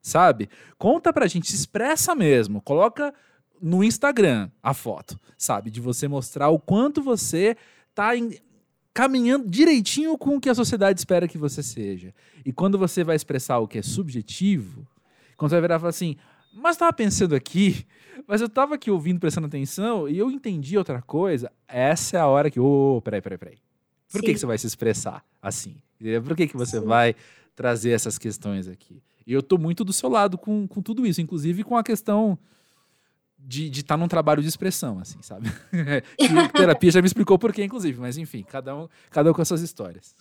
Speaker 1: sabe? Conta pra gente, se expressa mesmo, coloca no Instagram a foto, sabe? De você mostrar o quanto você tá caminhando direitinho com o que a sociedade espera que você seja. E quando você vai expressar o que é subjetivo, quando você vai virar e falar assim, mas estava pensando aqui, mas eu estava aqui ouvindo, prestando atenção, e eu entendi outra coisa, essa é a hora que, ô, oh, peraí, peraí, peraí. Por que, que você vai se expressar assim? Por que, que você Sim. vai trazer essas questões aqui? E eu tô muito do seu lado com, com tudo isso, inclusive com a questão de estar tá num trabalho de expressão, assim, sabe? que terapia já me explicou por quê, inclusive, mas enfim, cada um, cada um com as suas histórias.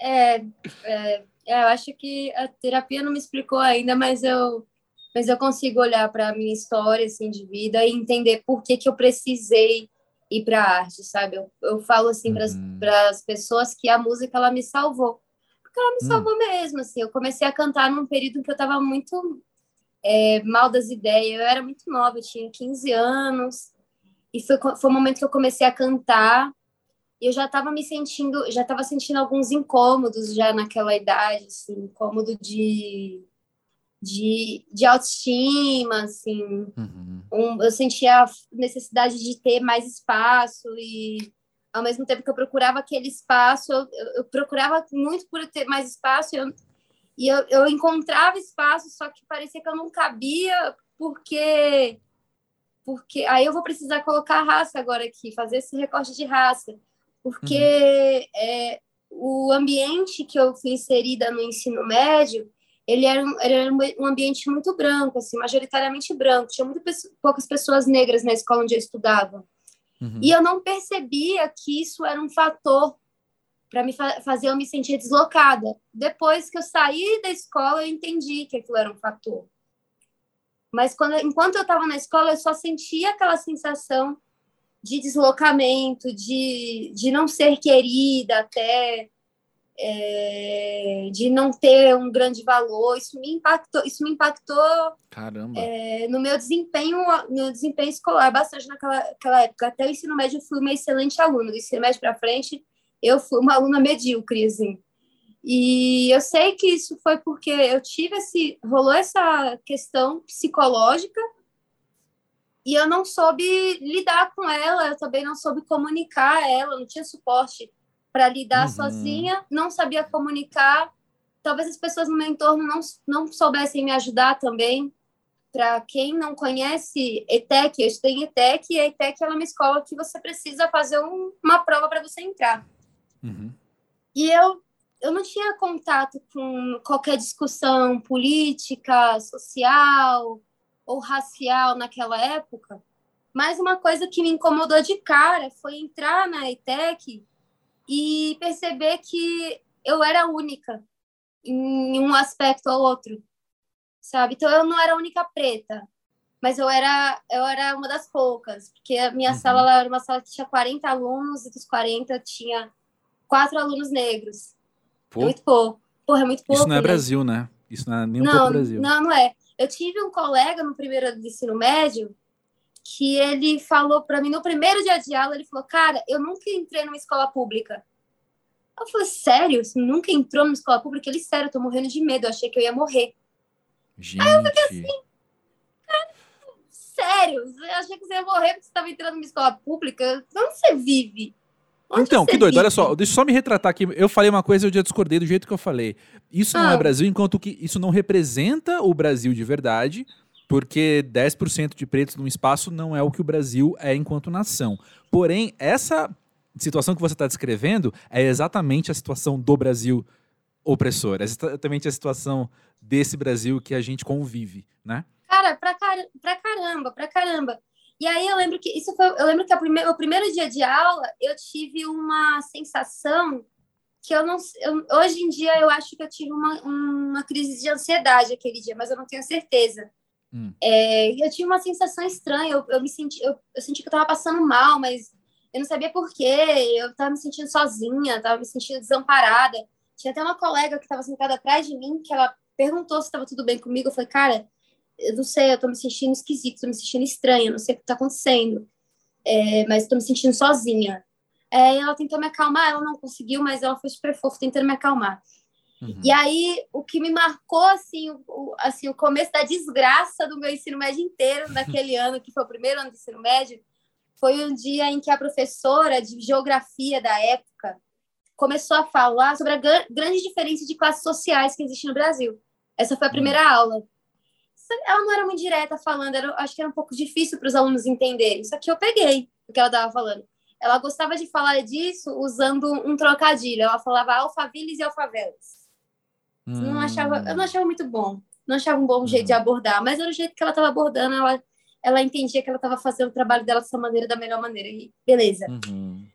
Speaker 2: é, é, é eu acho que a terapia não me explicou ainda, mas eu, mas eu consigo olhar para a minha história assim, de vida e entender por que, que eu precisei ir para a arte, sabe? Eu, eu falo assim uhum. para as pessoas que a música ela me salvou. Porque ela me uhum. salvou mesmo, assim. Eu comecei a cantar num período que eu estava muito é, mal das ideias. Eu era muito nova, eu tinha 15 anos. E foi, foi o momento que eu comecei a cantar. E eu já estava me sentindo, já estava sentindo alguns incômodos já naquela idade, assim, incômodo de, de, de autoestima, assim. Uhum. Um, eu sentia a necessidade de ter mais espaço e ao mesmo tempo que eu procurava aquele espaço, eu, eu procurava muito por ter mais espaço, eu, E eu, eu encontrava espaço, só que parecia que eu não cabia, porque porque aí eu vou precisar colocar a raça agora aqui, fazer esse recorte de raça, porque uhum. é, o ambiente que eu fui inserida no ensino médio, ele era, um, era um ambiente muito branco, assim, majoritariamente branco, tinha muito poucas pessoas negras na escola onde eu estudava. Uhum. E eu não percebia que isso era um fator para me fa fazer eu me sentir deslocada. Depois que eu saí da escola, eu entendi que aquilo era um fator. Mas quando, enquanto eu estava na escola, eu só sentia aquela sensação de deslocamento, de, de não ser querida até, é, de não ter um grande valor. Isso me impactou, isso me impactou. É, no meu desempenho, no desempenho escolar bastante naquela, naquela época. Até o ensino médio eu fui uma excelente aluna. Do ensino médio para frente, eu fui uma aluna medíocre, assim. E eu sei que isso foi porque eu tive esse. rolou essa questão psicológica e eu não soube lidar com ela, eu também não soube comunicar ela, não tinha suporte para lidar uhum. sozinha, não sabia comunicar. Talvez as pessoas no meu entorno não, não soubessem me ajudar também. Para quem não conhece ETEC, eu estudei em ETEC, e a ETEC é uma escola que você precisa fazer um, uma prova para você entrar. Uhum. E eu eu não tinha contato com qualquer discussão política, social ou racial naquela época, mas uma coisa que me incomodou de cara foi entrar na ETEC e perceber que eu era única em um aspecto ou outro, sabe? Então eu não era a única preta, mas eu era eu era uma das poucas, porque a minha uhum. sala era uma sala que tinha 40 alunos e dos 40 tinha quatro alunos negros. Pô. É muito pouco. Porra, é muito pouco.
Speaker 1: Isso não é né? Brasil, né? Isso não é nem um não, pouco Brasil.
Speaker 2: Não, não é. Eu tive um colega no primeiro ano de ensino médio que ele falou para mim no primeiro dia de aula, ele falou: "Cara, eu nunca entrei numa escola pública". Eu falei: "Sério? Você nunca entrou numa escola pública?" Ele: "Sério, eu tô morrendo de medo, eu achei que eu ia morrer".
Speaker 1: Gente. Aí eu fiquei assim:
Speaker 2: "Cara, sério? Eu achei que você ia morrer porque você estava entrando numa escola pública? Onde você vive?"
Speaker 1: Onde então, que doido, olha só, deixa eu só me retratar aqui. Eu falei uma coisa e eu já discordei do jeito que eu falei. Isso não é ah. Brasil, enquanto que isso não representa o Brasil de verdade, porque 10% de pretos num espaço não é o que o Brasil é enquanto nação. Porém, essa situação que você está descrevendo é exatamente a situação do Brasil opressor, é exatamente a situação desse Brasil que a gente convive, né?
Speaker 2: Cara, pra, car pra caramba, pra caramba. E aí eu lembro que isso foi, eu lembro que prime, o primeiro dia de aula eu tive uma sensação que eu não, eu, hoje em dia eu acho que eu tive uma, uma crise de ansiedade aquele dia, mas eu não tenho certeza. Hum. É, eu tive uma sensação estranha, eu, eu me senti, eu, eu senti que eu estava passando mal, mas eu não sabia por quê, eu estava me sentindo sozinha, estava me sentindo desamparada. Tinha até uma colega que estava sentada atrás de mim, que ela perguntou se estava tudo bem comigo. Eu falei, cara, eu não sei, eu tô me sentindo esquisito, tô me sentindo estranha, não sei o que tá acontecendo, é, mas tô me sentindo sozinha. É, ela tentou me acalmar, ela não conseguiu, mas ela foi super fofa tentando me acalmar. Uhum. E aí, o que me marcou, assim o, assim, o começo da desgraça do meu ensino médio inteiro, naquele ano, que foi o primeiro ano do ensino médio, foi um dia em que a professora de geografia da época começou a falar sobre a grande diferença de classes sociais que existe no Brasil. Essa foi a primeira uhum. aula ela não era muito direta falando, era, acho que era um pouco difícil para os alunos entenderem. Só que eu peguei o que ela estava falando. Ela gostava de falar disso usando um trocadilho. Ela falava alfaviles e alfavelas. Hum. Não achava, eu não achava muito bom. Não achava um bom hum. jeito de abordar, mas era o jeito que ela estava abordando. Ela, ela entendia que ela estava fazendo o trabalho dela dessa maneira, da melhor maneira. E beleza. Uhum.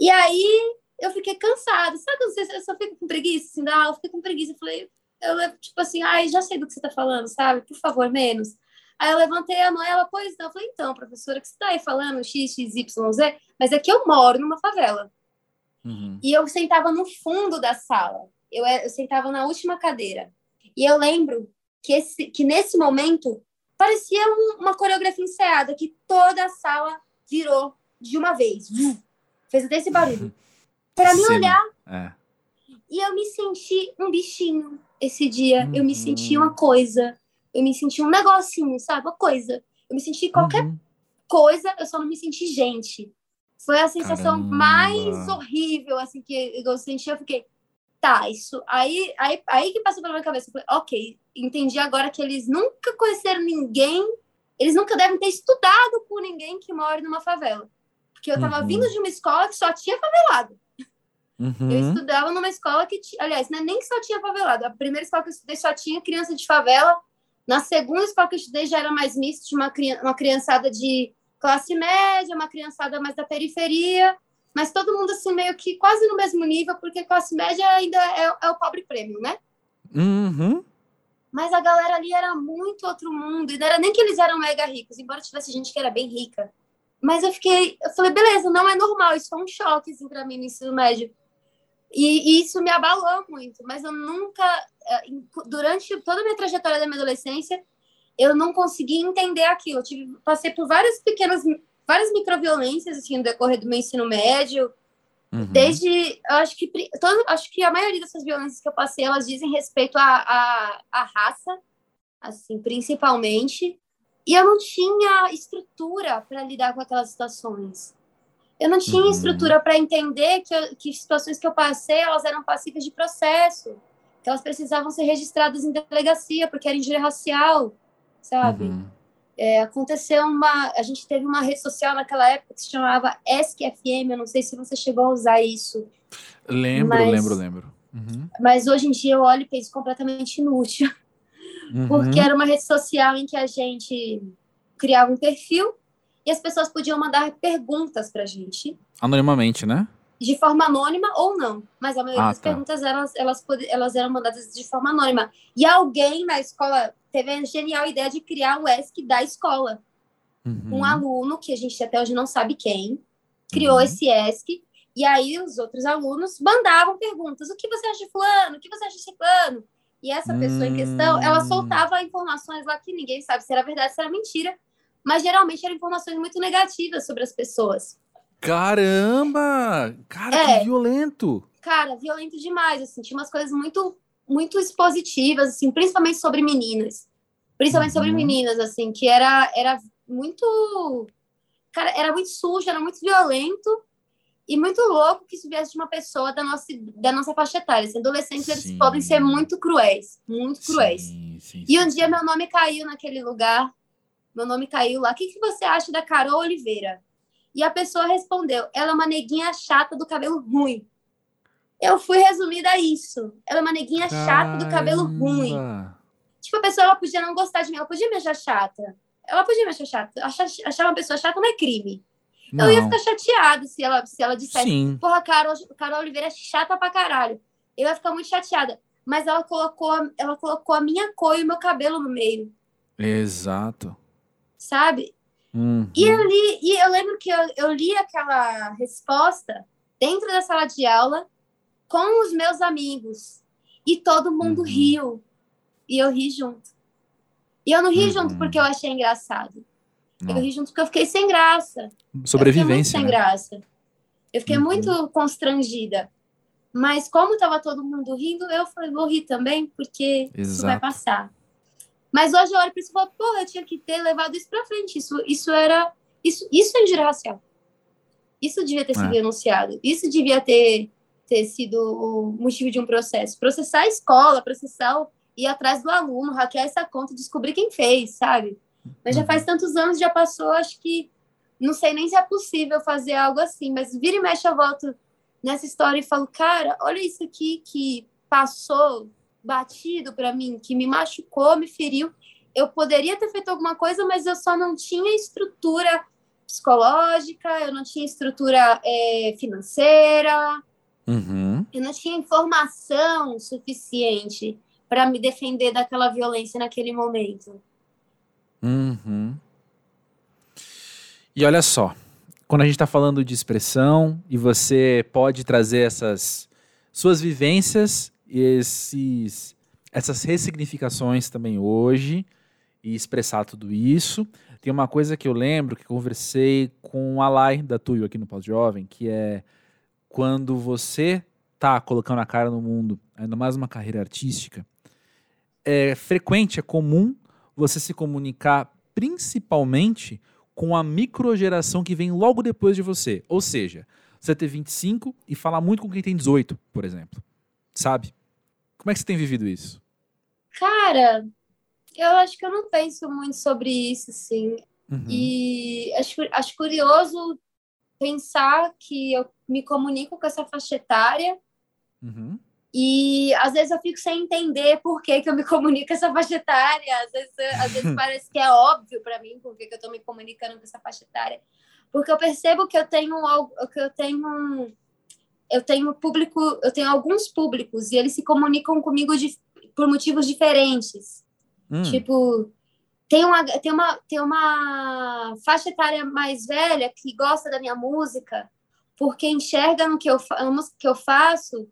Speaker 2: E aí eu fiquei cansada. Sabe quando você, eu só fico com preguiça? Assim, da aula, eu fiquei com preguiça. Eu falei, eu, tipo assim, ai, já sei do que você tá falando, sabe? Por favor, menos. Aí eu levantei a mão ela, pois não. Eu falei, então, professora, que você tá aí falando X, X, Y, Z? Mas é que eu moro numa favela. Uhum. E eu sentava no fundo da sala. Eu, eu sentava na última cadeira. E eu lembro que, esse, que nesse momento parecia um, uma coreografia ensaiada, que toda a sala virou de uma vez. Fez até esse barulho. Para me olhar. É. E eu me senti um bichinho esse dia. Uhum. Eu me senti uma coisa. Eu me senti um negocinho, sabe? Uma coisa. Eu me senti qualquer uhum. coisa, eu só não me senti gente. Foi a sensação Caramba. mais horrível, assim, que eu senti. Eu fiquei, tá, isso. Aí, aí, aí que passou pela minha cabeça. Falei, ok, entendi agora que eles nunca conheceram ninguém, eles nunca devem ter estudado com ninguém que mora numa favela. Porque eu tava uhum. vindo de uma escola que só tinha favelado. Uhum. Eu estudava numa escola que, aliás, não é nem que só tinha favelado. A primeira escola que eu estudei só tinha criança de favela. Na segunda escola que eu estudei já era mais misto, tinha uma, uma criançada de classe média, uma criançada mais da periferia mas todo mundo assim meio que quase no mesmo nível, porque classe média ainda é, é o pobre prêmio, né?
Speaker 1: Uhum.
Speaker 2: Mas a galera ali era muito outro mundo, e não era nem que eles eram mega ricos, embora tivesse gente que era bem rica. Mas eu fiquei, eu falei, beleza, não é normal, isso foi um choque assim, para mim no ensino médio. E, e, isso me abalou muito, mas eu nunca, eh, durante toda a minha trajetória da minha adolescência, eu não consegui entender aquilo. Eu tive, passei por várias pequenas várias microviolências assim no decorrer do meu ensino médio. Uhum. Desde, acho que, todo, acho que a maioria dessas violências que eu passei, elas dizem respeito à, à, à raça, assim, principalmente. E eu não tinha estrutura para lidar com aquelas situações. Eu não tinha uhum. estrutura para entender que, eu, que situações que eu passei, elas eram passíveis de processo, que elas precisavam ser registradas em delegacia, porque era injúria racial, sabe? Uhum. É, aconteceu uma. A gente teve uma rede social naquela época que se chamava ESC-FM, eu não sei se você chegou a usar isso.
Speaker 1: Lembro, mas, lembro, lembro.
Speaker 2: Uhum. Mas hoje em dia eu olho e penso completamente inútil. Uhum. Porque era uma rede social em que a gente criava um perfil e as pessoas podiam mandar perguntas pra gente.
Speaker 1: Anonimamente, né?
Speaker 2: De forma anônima ou não. Mas a maioria ah, das tá. perguntas elas, elas, elas eram mandadas de forma anônima. E alguém na escola teve a genial ideia de criar o ESC da escola. Uhum. Um aluno, que a gente até hoje não sabe quem, criou uhum. esse ESC, e aí os outros alunos mandavam perguntas: o que você acha de fulano? O que você acha de ciclano? E essa pessoa em questão, ela hum. soltava informações lá que ninguém sabe se era verdade, se era mentira, mas geralmente eram informações muito negativas sobre as pessoas.
Speaker 1: Caramba! Cara, é, que violento!
Speaker 2: Cara, violento demais, assim, tinha umas coisas muito muito expositivas, assim, principalmente sobre meninas. Principalmente uhum. sobre meninas, assim, que era, era muito. Cara, era muito sujo, era muito violento e muito louco que isso viesse de uma pessoa da nossa, da nossa faixa etária. Assim, adolescentes, sim. eles podem ser muito cruéis, muito cruéis. Sim, sim, e um dia meu nome caiu naquele lugar, meu nome caiu lá. O que, que você acha da Carol Oliveira? E a pessoa respondeu: ela é uma neguinha chata do cabelo ruim. Eu fui resumida a isso. Ela é uma neguinha Caramba. chata do cabelo ruim. Tipo, a pessoa ela podia não gostar de mim, ela podia me achar chata. Ela podia me achar chata. Achar, achar uma pessoa chata não é crime. Não. Eu ia ficar chateada se ela, se ela dissesse, Sim. porra, Carol, Carol Oliveira é chata pra caralho. Eu ia ficar muito chateada. Mas ela colocou, ela colocou a minha cor e o meu cabelo no meio.
Speaker 1: Exato.
Speaker 2: Sabe? Uhum. E, eu li, e eu lembro que eu, eu li aquela resposta dentro da sala de aula com os meus amigos. E todo mundo uhum. riu. E eu ri junto. E eu não ri uhum. junto porque eu achei engraçado. Não. Eu ri junto porque eu fiquei sem graça.
Speaker 1: Sobrevivência.
Speaker 2: Eu sem
Speaker 1: né?
Speaker 2: graça. Eu fiquei uhum. muito constrangida. Mas como estava todo mundo rindo, eu falei, vou rir também, porque Exato. isso vai passar. Mas hoje eu olho para isso e falo, porra, eu tinha que ter levado isso para frente. Isso, isso era. Isso, isso é injúria racial. Isso devia ter sido é. denunciado. Isso devia ter ter sido o motivo de um processo. Processar a escola, processar o, ir atrás do aluno, hackear essa conta, descobrir quem fez, sabe? Mas já faz tantos anos, já passou, acho que não sei nem se é possível fazer algo assim, mas vira e mexe eu volto nessa história e falo, cara, olha isso aqui que passou batido para mim, que me machucou, me feriu. Eu poderia ter feito alguma coisa, mas eu só não tinha estrutura psicológica, eu não tinha estrutura é, financeira,
Speaker 1: Uhum.
Speaker 2: Eu não tinha informação suficiente para me defender daquela violência naquele momento.
Speaker 1: Uhum. E olha só, quando a gente está falando de expressão e você pode trazer essas suas vivências esses, essas ressignificações também hoje e expressar tudo isso. Tem uma coisa que eu lembro que conversei com a Lai da Tuyo aqui no Pós-Jovem, que é quando você tá colocando a cara no mundo, ainda mais uma carreira artística, é frequente, é comum você se comunicar principalmente com a microgeração que vem logo depois de você. Ou seja, você ter 25 e falar muito com quem tem 18, por exemplo. sabe? Como é que você tem vivido isso?
Speaker 2: Cara, eu acho que eu não penso muito sobre isso, sim. Uhum. E acho, acho curioso pensar que eu me comunico com essa faixa etária uhum. e às vezes eu fico sem entender por que, que eu me comunico com essa faixa etária. Às vezes, às vezes parece que é óbvio para mim por que, que eu estou me comunicando com essa faixa etária. Porque eu percebo que eu tenho algo, que eu tenho eu tenho público, eu tenho alguns públicos e eles se comunicam comigo de, por motivos diferentes. Hum. Tipo, tem uma, tem, uma, tem uma faixa etária mais velha que gosta da minha música porque enxerga no que eu, no que eu faço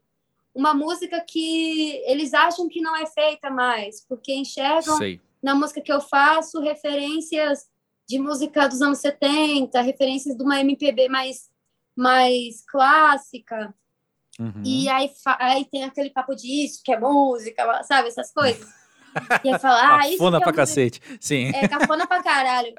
Speaker 2: uma música que eles acham que não é feita mais, porque enxergam Sei. na música que eu faço referências de música dos anos 70, referências de uma MPB mais, mais clássica. Uhum. E aí, aí tem aquele papo disso, que é música, sabe? Essas coisas. E aí fala, ah, isso.
Speaker 1: Cafona
Speaker 2: é
Speaker 1: pra cacete. Sim.
Speaker 2: É, cafona pra caralho.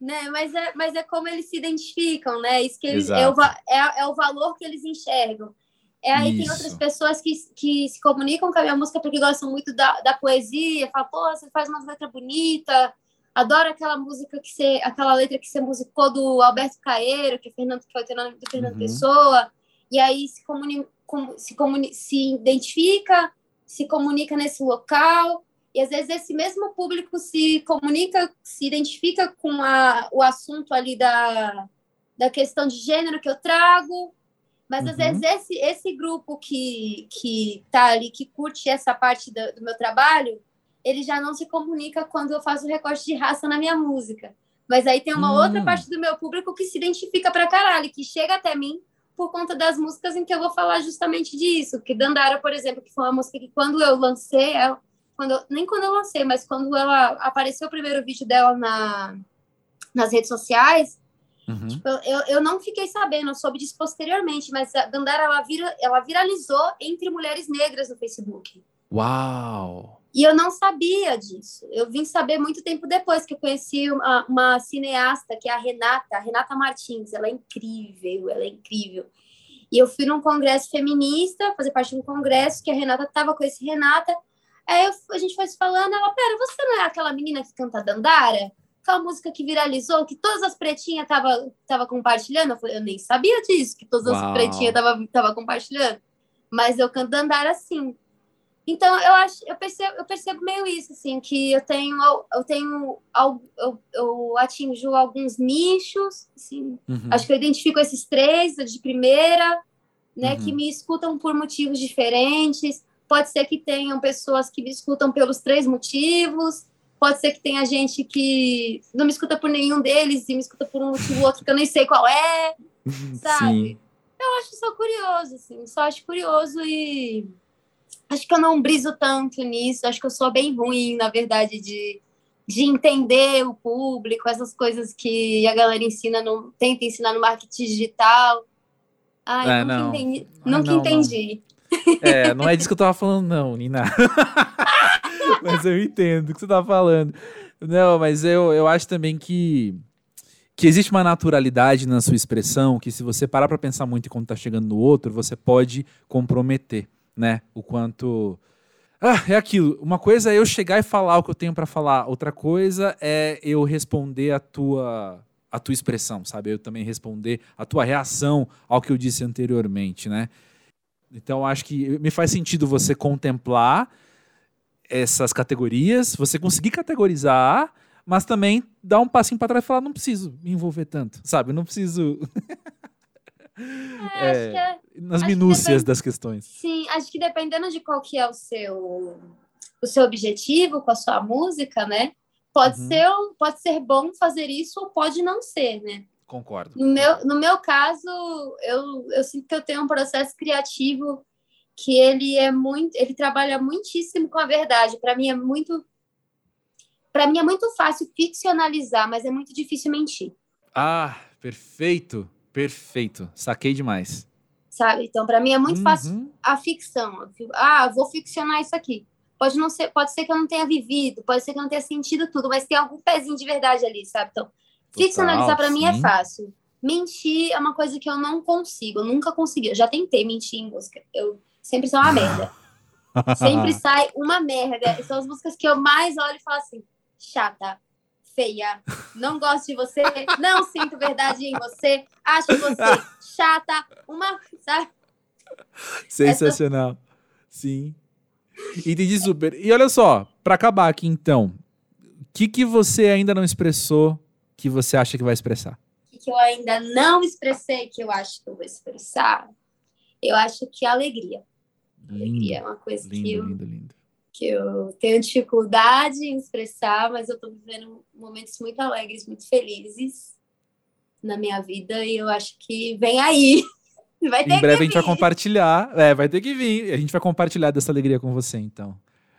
Speaker 2: né? Mas, é, mas é como eles se identificam, né? Isso que eles, é, o, é, é o valor que eles enxergam. É, aí Isso. tem outras pessoas que, que se comunicam com a minha música porque gostam muito da, da poesia, falam, pô, você faz uma letra bonita, adoro aquela música que você, aquela letra que você musicou do Alberto Caeiro, que, é Fernando, que foi o nome do Fernando uhum. Pessoa, e aí se, comuni, com, se, comuni, se identifica, se comunica nesse local, e às vezes esse mesmo público se comunica, se identifica com a, o assunto ali da, da questão de gênero que eu trago, mas uhum. às vezes esse, esse grupo que, que tá ali, que curte essa parte do, do meu trabalho, ele já não se comunica quando eu faço recorte de raça na minha música. Mas aí tem uma hum. outra parte do meu público que se identifica pra caralho, que chega até mim por conta das músicas em que eu vou falar justamente disso. Que Dandara, por exemplo, que foi uma música que quando eu lancei, ela, quando eu, nem quando eu lancei, mas quando ela apareceu o primeiro vídeo dela na, nas redes sociais, uhum. tipo, eu, eu não fiquei sabendo, eu soube disso posteriormente, mas a Dandara ela, vira, ela viralizou entre mulheres negras no Facebook.
Speaker 1: Uau!
Speaker 2: E eu não sabia disso. Eu vim saber muito tempo depois que eu conheci uma, uma cineasta, que é a Renata, a Renata Martins. Ela é incrível, ela é incrível. E eu fui num congresso feminista, fazer parte de um congresso que a Renata estava com esse Renata, Aí eu, a gente foi se falando, ela, pera, você não é aquela menina que canta Dandara? Aquela música que viralizou, que todas as pretinhas estavam tava compartilhando? Eu falei, eu nem sabia disso, que todas Uau. as pretinhas estavam tava compartilhando. Mas eu canto Dandara sim. Então eu acho, eu percebo, eu percebo meio isso, assim, que eu tenho, eu tenho, eu, eu atinjo alguns nichos, assim, uhum. acho que eu identifico esses três de primeira, né, uhum. que me escutam por motivos diferentes. Pode ser que tenham pessoas que me escutam pelos três motivos, pode ser que tenha gente que não me escuta por nenhum deles e me escuta por um motivo ou outro que eu nem sei qual é, sabe? Sim. Eu acho só curioso, assim, só acho curioso e acho que eu não briso tanto nisso, acho que eu sou bem ruim, na verdade, de, de entender o público, essas coisas que a galera ensina, no, tenta ensinar no marketing digital. Ai, é, nunca não. entendi. Nunca não, entendi. Não.
Speaker 1: É, não é disso que eu tava falando, não, Nina. mas eu entendo o que você tá falando. Não, mas eu, eu acho também que, que existe uma naturalidade na sua expressão que se você parar para pensar muito quando tá chegando no outro, você pode comprometer, né? O quanto... Ah, é aquilo. Uma coisa é eu chegar e falar o que eu tenho para falar. Outra coisa é eu responder a tua a tua expressão, sabe? Eu também responder a tua reação ao que eu disse anteriormente, né? Então, acho que me faz sentido você contemplar essas categorias, você conseguir categorizar, mas também dar um passinho para trás e falar: não preciso me envolver tanto, sabe? Não preciso.
Speaker 2: É, é, é,
Speaker 1: nas minúcias que das questões.
Speaker 2: Sim, acho que dependendo de qual que é o seu o seu objetivo com a sua música, né? Pode uhum. ser pode ser bom fazer isso ou pode não ser, né?
Speaker 1: Concordo.
Speaker 2: No meu, no meu caso, eu, eu sinto que eu tenho um processo criativo que ele é muito, ele trabalha muitíssimo com a verdade. Para mim é muito para mim é muito fácil ficcionalizar, mas é muito difícil mentir.
Speaker 1: Ah, perfeito, perfeito. Saquei demais.
Speaker 2: Sabe? Então, para mim é muito uhum. fácil a ficção. Ah, vou ficcionar isso aqui. Pode não ser, pode ser que eu não tenha vivido, pode ser que eu não tenha sentido tudo, mas tem algum pezinho de verdade ali, sabe? Então, Ficcionalizar para mim é fácil. Mentir é uma coisa que eu não consigo, eu nunca consegui. Eu já tentei mentir em música. Eu sempre sou uma merda. Sempre sai uma merda. São as músicas que eu mais olho e falo assim: chata, feia, não gosto de você, não sinto verdade em você, acho você chata, uma. Sabe?
Speaker 1: Sensacional. Essa... Sim. Entendi super. E olha só, para acabar aqui então, o que, que você ainda não expressou que você acha que vai expressar?
Speaker 2: O que, que eu ainda não expressei que eu acho que eu vou expressar? Eu acho que alegria. Lindo, alegria é uma coisa lindo, que, eu, lindo, lindo. Que eu tenho dificuldade em expressar, mas eu estou vivendo momentos muito alegres, muito felizes na minha vida e eu acho que vem aí.
Speaker 1: Vai ter em breve a gente vai compartilhar. É, vai ter que vir. A gente vai compartilhar dessa alegria com você, então.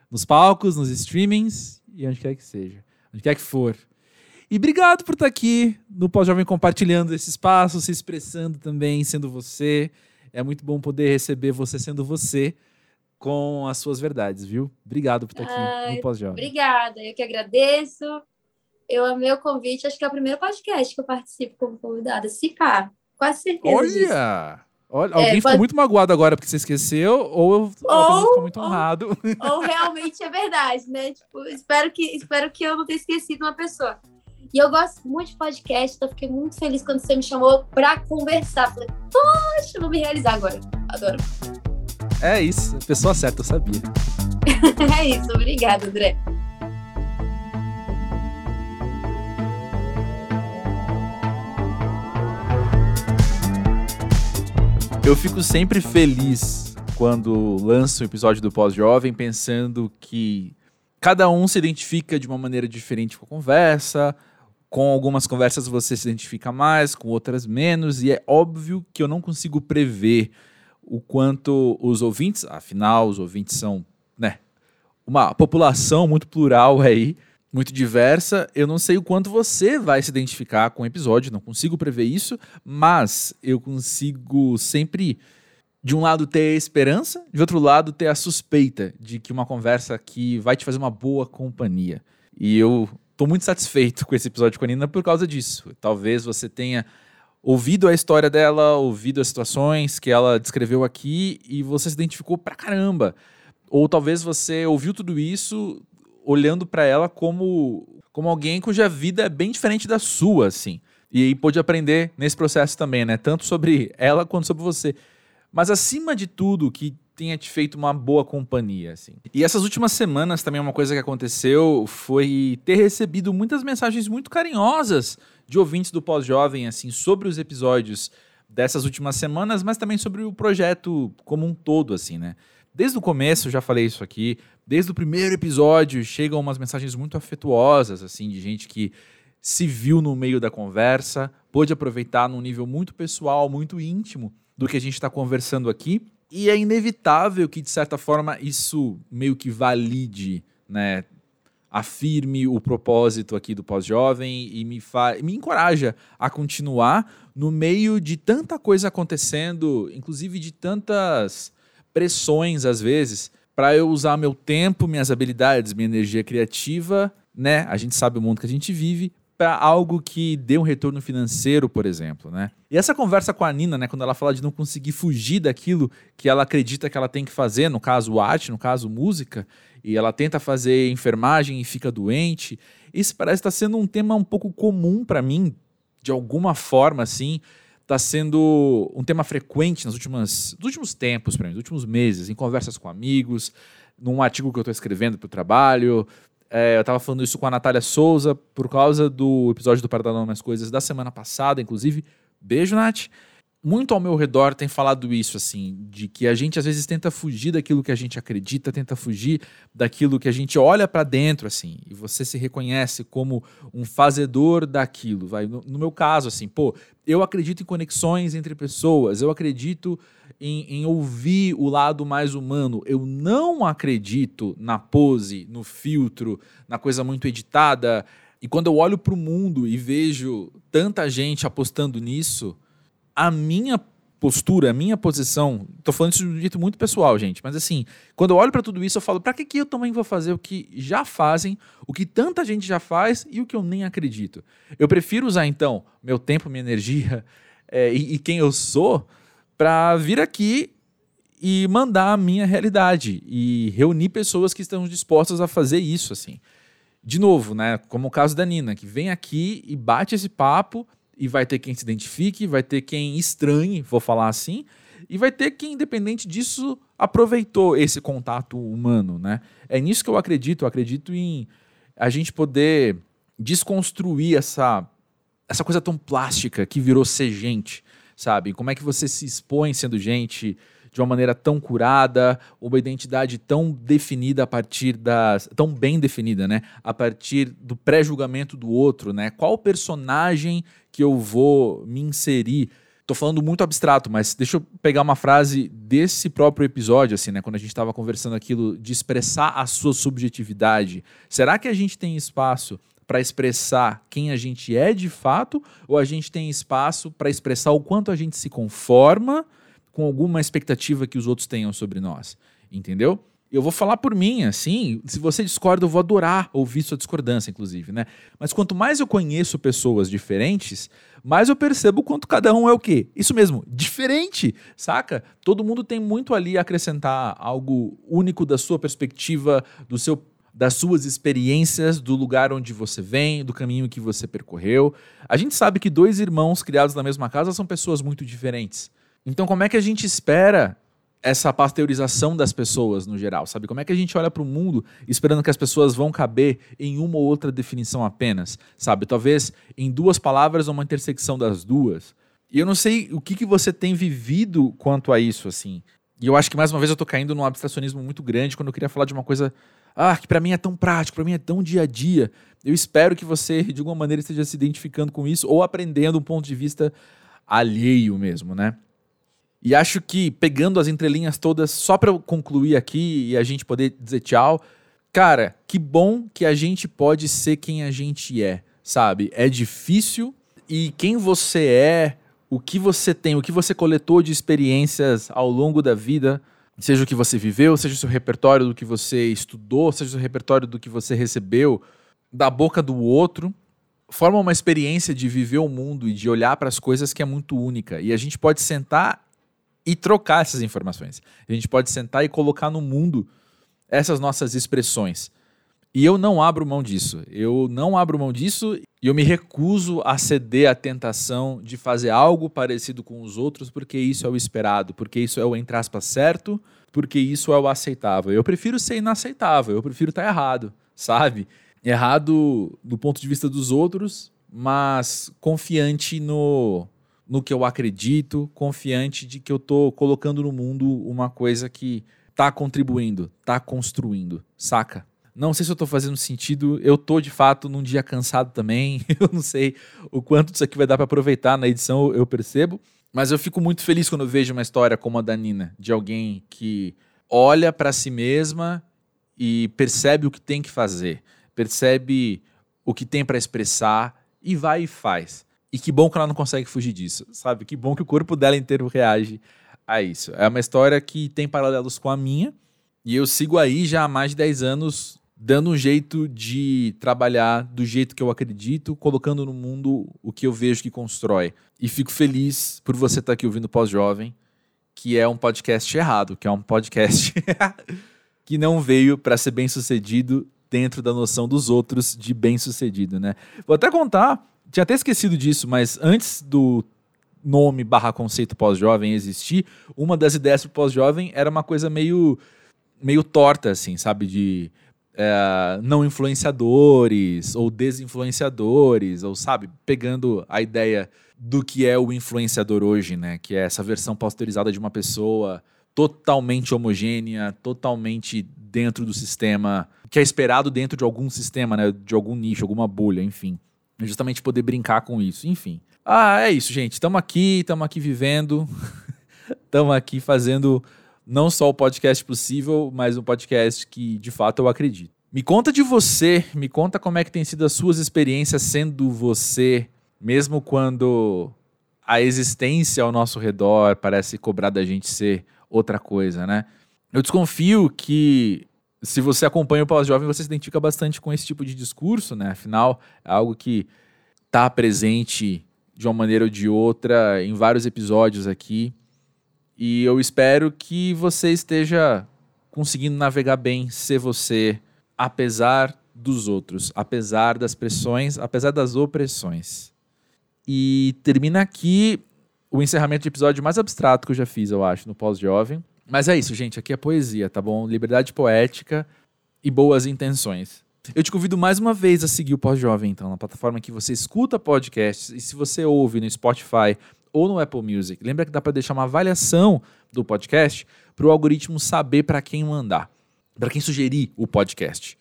Speaker 1: Nos palcos, nos streamings e onde quer que seja. Onde quer que for. E obrigado por estar aqui no Pós-Jovem compartilhando esse espaço, se expressando também, sendo você. É muito bom poder receber você sendo você com as suas verdades, viu? Obrigado por estar aqui no Pós-Jovem.
Speaker 2: Obrigada, eu que agradeço. Eu amei o convite, acho que é o primeiro podcast que eu participo como convidada. Se pá, quase certeza
Speaker 1: Olha!
Speaker 2: Disso.
Speaker 1: Olha, alguém é, ficou pode... muito magoado agora porque você esqueceu, ou eu ou, ficou muito honrado.
Speaker 2: Ou, ou, realmente é verdade, né? Tipo, espero que, espero que eu não tenha esquecido uma pessoa. E eu gosto muito de podcast, então fiquei muito feliz quando você me chamou para conversar. Falei, poxa, vou me realizar agora. Adoro.
Speaker 1: É isso, pessoa certa, eu sabia.
Speaker 2: é isso, obrigada, André.
Speaker 1: Eu fico sempre feliz quando lanço o um episódio do Pós-Jovem pensando que cada um se identifica de uma maneira diferente com a conversa. Com algumas conversas você se identifica mais, com outras menos, e é óbvio que eu não consigo prever o quanto os ouvintes, afinal, os ouvintes são, né, uma população muito plural aí, muito diversa. Eu não sei o quanto você vai se identificar com o episódio, não consigo prever isso, mas eu consigo sempre, de um lado, ter a esperança, de outro lado, ter a suspeita de que uma conversa aqui vai te fazer uma boa companhia. E eu tô muito satisfeito com esse episódio com a Nina por causa disso. Talvez você tenha ouvido a história dela, ouvido as situações que ela descreveu aqui e você se identificou pra caramba. Ou talvez você ouviu tudo isso olhando para ela como, como alguém cuja vida é bem diferente da sua, assim. E aí pôde aprender nesse processo também, né? Tanto sobre ela quanto sobre você. Mas acima de tudo, que tenha te feito uma boa companhia, assim. E essas últimas semanas também uma coisa que aconteceu foi ter recebido muitas mensagens muito carinhosas de ouvintes do Pós-Jovem, assim, sobre os episódios dessas últimas semanas, mas também sobre o projeto como um todo, assim, né? Desde o começo, já falei isso aqui, desde o primeiro episódio chegam umas mensagens muito afetuosas, assim, de gente que se viu no meio da conversa, pôde aproveitar num nível muito pessoal, muito íntimo do que a gente está conversando aqui. E é inevitável que, de certa forma, isso meio que valide, né? Afirme o propósito aqui do pós-jovem e me, me encoraja a continuar no meio de tanta coisa acontecendo, inclusive de tantas pressões às vezes, para eu usar meu tempo, minhas habilidades, minha energia criativa, né? A gente sabe o mundo que a gente vive para algo que dê um retorno financeiro, por exemplo, né? E essa conversa com a Nina, né, quando ela fala de não conseguir fugir daquilo que ela acredita que ela tem que fazer, no caso arte, no caso música, e ela tenta fazer enfermagem e fica doente, isso parece estar tá sendo um tema um pouco comum para mim, de alguma forma assim, está sendo um tema frequente nas últimas, nos últimos tempos, para mim, nos últimos meses, em conversas com amigos, num artigo que eu estou escrevendo para o trabalho. É, eu estava falando isso com a Natália Souza por causa do episódio do Paradão Mais Coisas da semana passada, inclusive. Beijo, Nath muito ao meu redor tem falado isso, assim, de que a gente às vezes tenta fugir daquilo que a gente acredita, tenta fugir daquilo que a gente olha para dentro, assim, e você se reconhece como um fazedor daquilo. Vai, no, no, meu caso, assim, pô, eu acredito em conexões entre pessoas, eu acredito em, em ouvir o lado mais humano, eu não acredito na pose, no filtro, na coisa muito editada. E quando eu olho para o mundo e vejo tanta gente apostando nisso a minha postura, a minha posição, tô falando isso de um jeito muito pessoal, gente, mas assim, quando eu olho para tudo isso, eu falo, para que, que eu também vou fazer o que já fazem, o que tanta gente já faz e o que eu nem acredito? Eu prefiro usar, então, meu tempo, minha energia é, e, e quem eu sou para vir aqui e mandar a minha realidade e reunir pessoas que estão dispostas a fazer isso, assim. De novo, né, como o caso da Nina, que vem aqui e bate esse papo e vai ter quem se identifique, vai ter quem estranhe, vou falar assim, e vai ter quem, independente disso, aproveitou esse contato humano, né? É nisso que eu acredito, eu acredito em a gente poder desconstruir essa essa coisa tão plástica que virou ser gente, sabe? Como é que você se expõe sendo gente de uma maneira tão curada, uma identidade tão definida a partir das. tão bem definida, né? A partir do pré-julgamento do outro, né? Qual personagem que eu vou me inserir? Tô falando muito abstrato, mas deixa eu pegar uma frase desse próprio episódio, assim, né? Quando a gente estava conversando aquilo de expressar a sua subjetividade. Será que a gente tem espaço para expressar quem a gente é de fato, ou a gente tem espaço para expressar o quanto a gente se conforma com alguma expectativa que os outros tenham sobre nós? Entendeu? Eu vou falar por mim, assim, se você discorda, eu vou adorar ouvir sua discordância, inclusive, né? Mas quanto mais eu conheço pessoas diferentes, mais eu percebo quanto cada um é o quê? Isso mesmo, diferente, saca? Todo mundo tem muito ali a acrescentar algo único da sua perspectiva, do seu das suas experiências, do lugar onde você vem, do caminho que você percorreu. A gente sabe que dois irmãos criados na mesma casa são pessoas muito diferentes. Então, como é que a gente espera essa pasteurização das pessoas no geral, sabe? Como é que a gente olha para o mundo esperando que as pessoas vão caber em uma ou outra definição apenas, sabe? Talvez em duas palavras ou uma intersecção das duas. E eu não sei o que, que você tem vivido quanto a isso, assim. E eu acho que mais uma vez eu tô caindo num abstracionismo muito grande quando eu queria falar de uma coisa ah, que para mim é tão prático, para mim é tão dia a dia. Eu espero que você, de alguma maneira, esteja se identificando com isso ou aprendendo um ponto de vista alheio mesmo, né? E acho que, pegando as entrelinhas todas, só para concluir aqui e a gente poder dizer tchau, cara, que bom que a gente pode ser quem a gente é, sabe? É difícil e quem você é, o que você tem, o que você coletou de experiências ao longo da vida Seja o que você viveu, seja o seu repertório do que você estudou, seja o seu repertório do que você recebeu da boca do outro, forma uma experiência de viver o mundo e de olhar para as coisas que é muito única. E a gente pode sentar e trocar essas informações. A gente pode sentar e colocar no mundo essas nossas expressões. E eu não abro mão disso. Eu não abro mão disso e eu me recuso a ceder à tentação de fazer algo parecido com os outros, porque isso é o esperado, porque isso é o entre aspas certo, porque isso é o aceitável. Eu prefiro ser inaceitável, eu prefiro estar errado, sabe? Errado do ponto de vista dos outros, mas confiante no, no que eu acredito, confiante de que eu estou colocando no mundo uma coisa que está contribuindo, está construindo, saca? Não sei se eu tô fazendo sentido. Eu tô de fato num dia cansado também. Eu não sei o quanto disso aqui vai dar para aproveitar na edição, eu percebo. Mas eu fico muito feliz quando vejo uma história como a da Nina, de alguém que olha para si mesma e percebe o que tem que fazer, percebe o que tem para expressar e vai e faz. E que bom que ela não consegue fugir disso, sabe? Que bom que o corpo dela inteiro reage a isso. É uma história que tem paralelos com a minha. E eu sigo aí já há mais de 10 anos dando um jeito de trabalhar do jeito que eu acredito, colocando no mundo o que eu vejo que constrói. E fico feliz por você estar aqui ouvindo Pós-Jovem, que é um podcast errado, que é um podcast que não veio para ser bem sucedido dentro da noção dos outros de bem sucedido, né? Vou até contar, tinha até esquecido disso, mas antes do nome barra conceito pós-jovem existir, uma das ideias pro pós-jovem era uma coisa meio meio torta, assim, sabe? De é, não influenciadores ou desinfluenciadores, ou sabe, pegando a ideia do que é o influenciador hoje, né? Que é essa versão posterizada de uma pessoa totalmente homogênea, totalmente dentro do sistema, que é esperado dentro de algum sistema, né? De algum nicho, alguma bolha, enfim. Justamente poder brincar com isso, enfim. Ah, é isso, gente. Estamos aqui, estamos aqui vivendo, estamos aqui fazendo não só o podcast possível, mas um podcast que de fato eu acredito. Me conta de você, me conta como é que tem sido as suas experiências sendo você, mesmo quando a existência ao nosso redor parece cobrar da gente ser outra coisa, né? Eu desconfio que se você acompanha o Pós-Jovem, você se identifica bastante com esse tipo de discurso, né? Afinal, é algo que está presente de uma maneira ou de outra em vários episódios aqui E eu espero que você esteja conseguindo navegar bem, ser você, apesar dos outros, apesar das pressões, apesar das opressões. E termina aqui o encerramento de episódio mais abstrato que eu já fiz, eu acho, no pós-jovem. Mas é isso, gente. Aqui é poesia, tá bom? Liberdade poética e boas intenções. Eu te convido mais uma vez a seguir o Pós-Jovem, então, na plataforma que você escuta podcasts. E se você ouve no Spotify ou no Apple Music, lembra que dá para deixar uma avaliação do podcast para o algoritmo saber para quem mandar, para quem sugerir o podcast.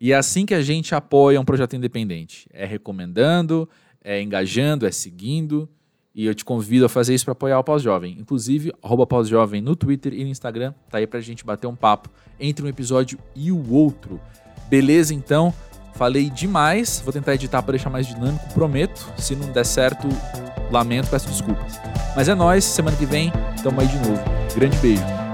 Speaker 1: E é assim que a gente apoia um projeto independente. É recomendando, é engajando, é seguindo. E eu te convido a fazer isso para apoiar o Pós-Jovem. Inclusive, arroba Pós-Jovem no Twitter e no Instagram. Tá aí pra gente bater um papo entre um episódio e o outro. Beleza, então? Falei demais. Vou tentar editar para deixar mais dinâmico, prometo. Se não der certo, lamento, peço desculpas. Mas é nós, semana que vem, tamo aí de novo. Grande beijo.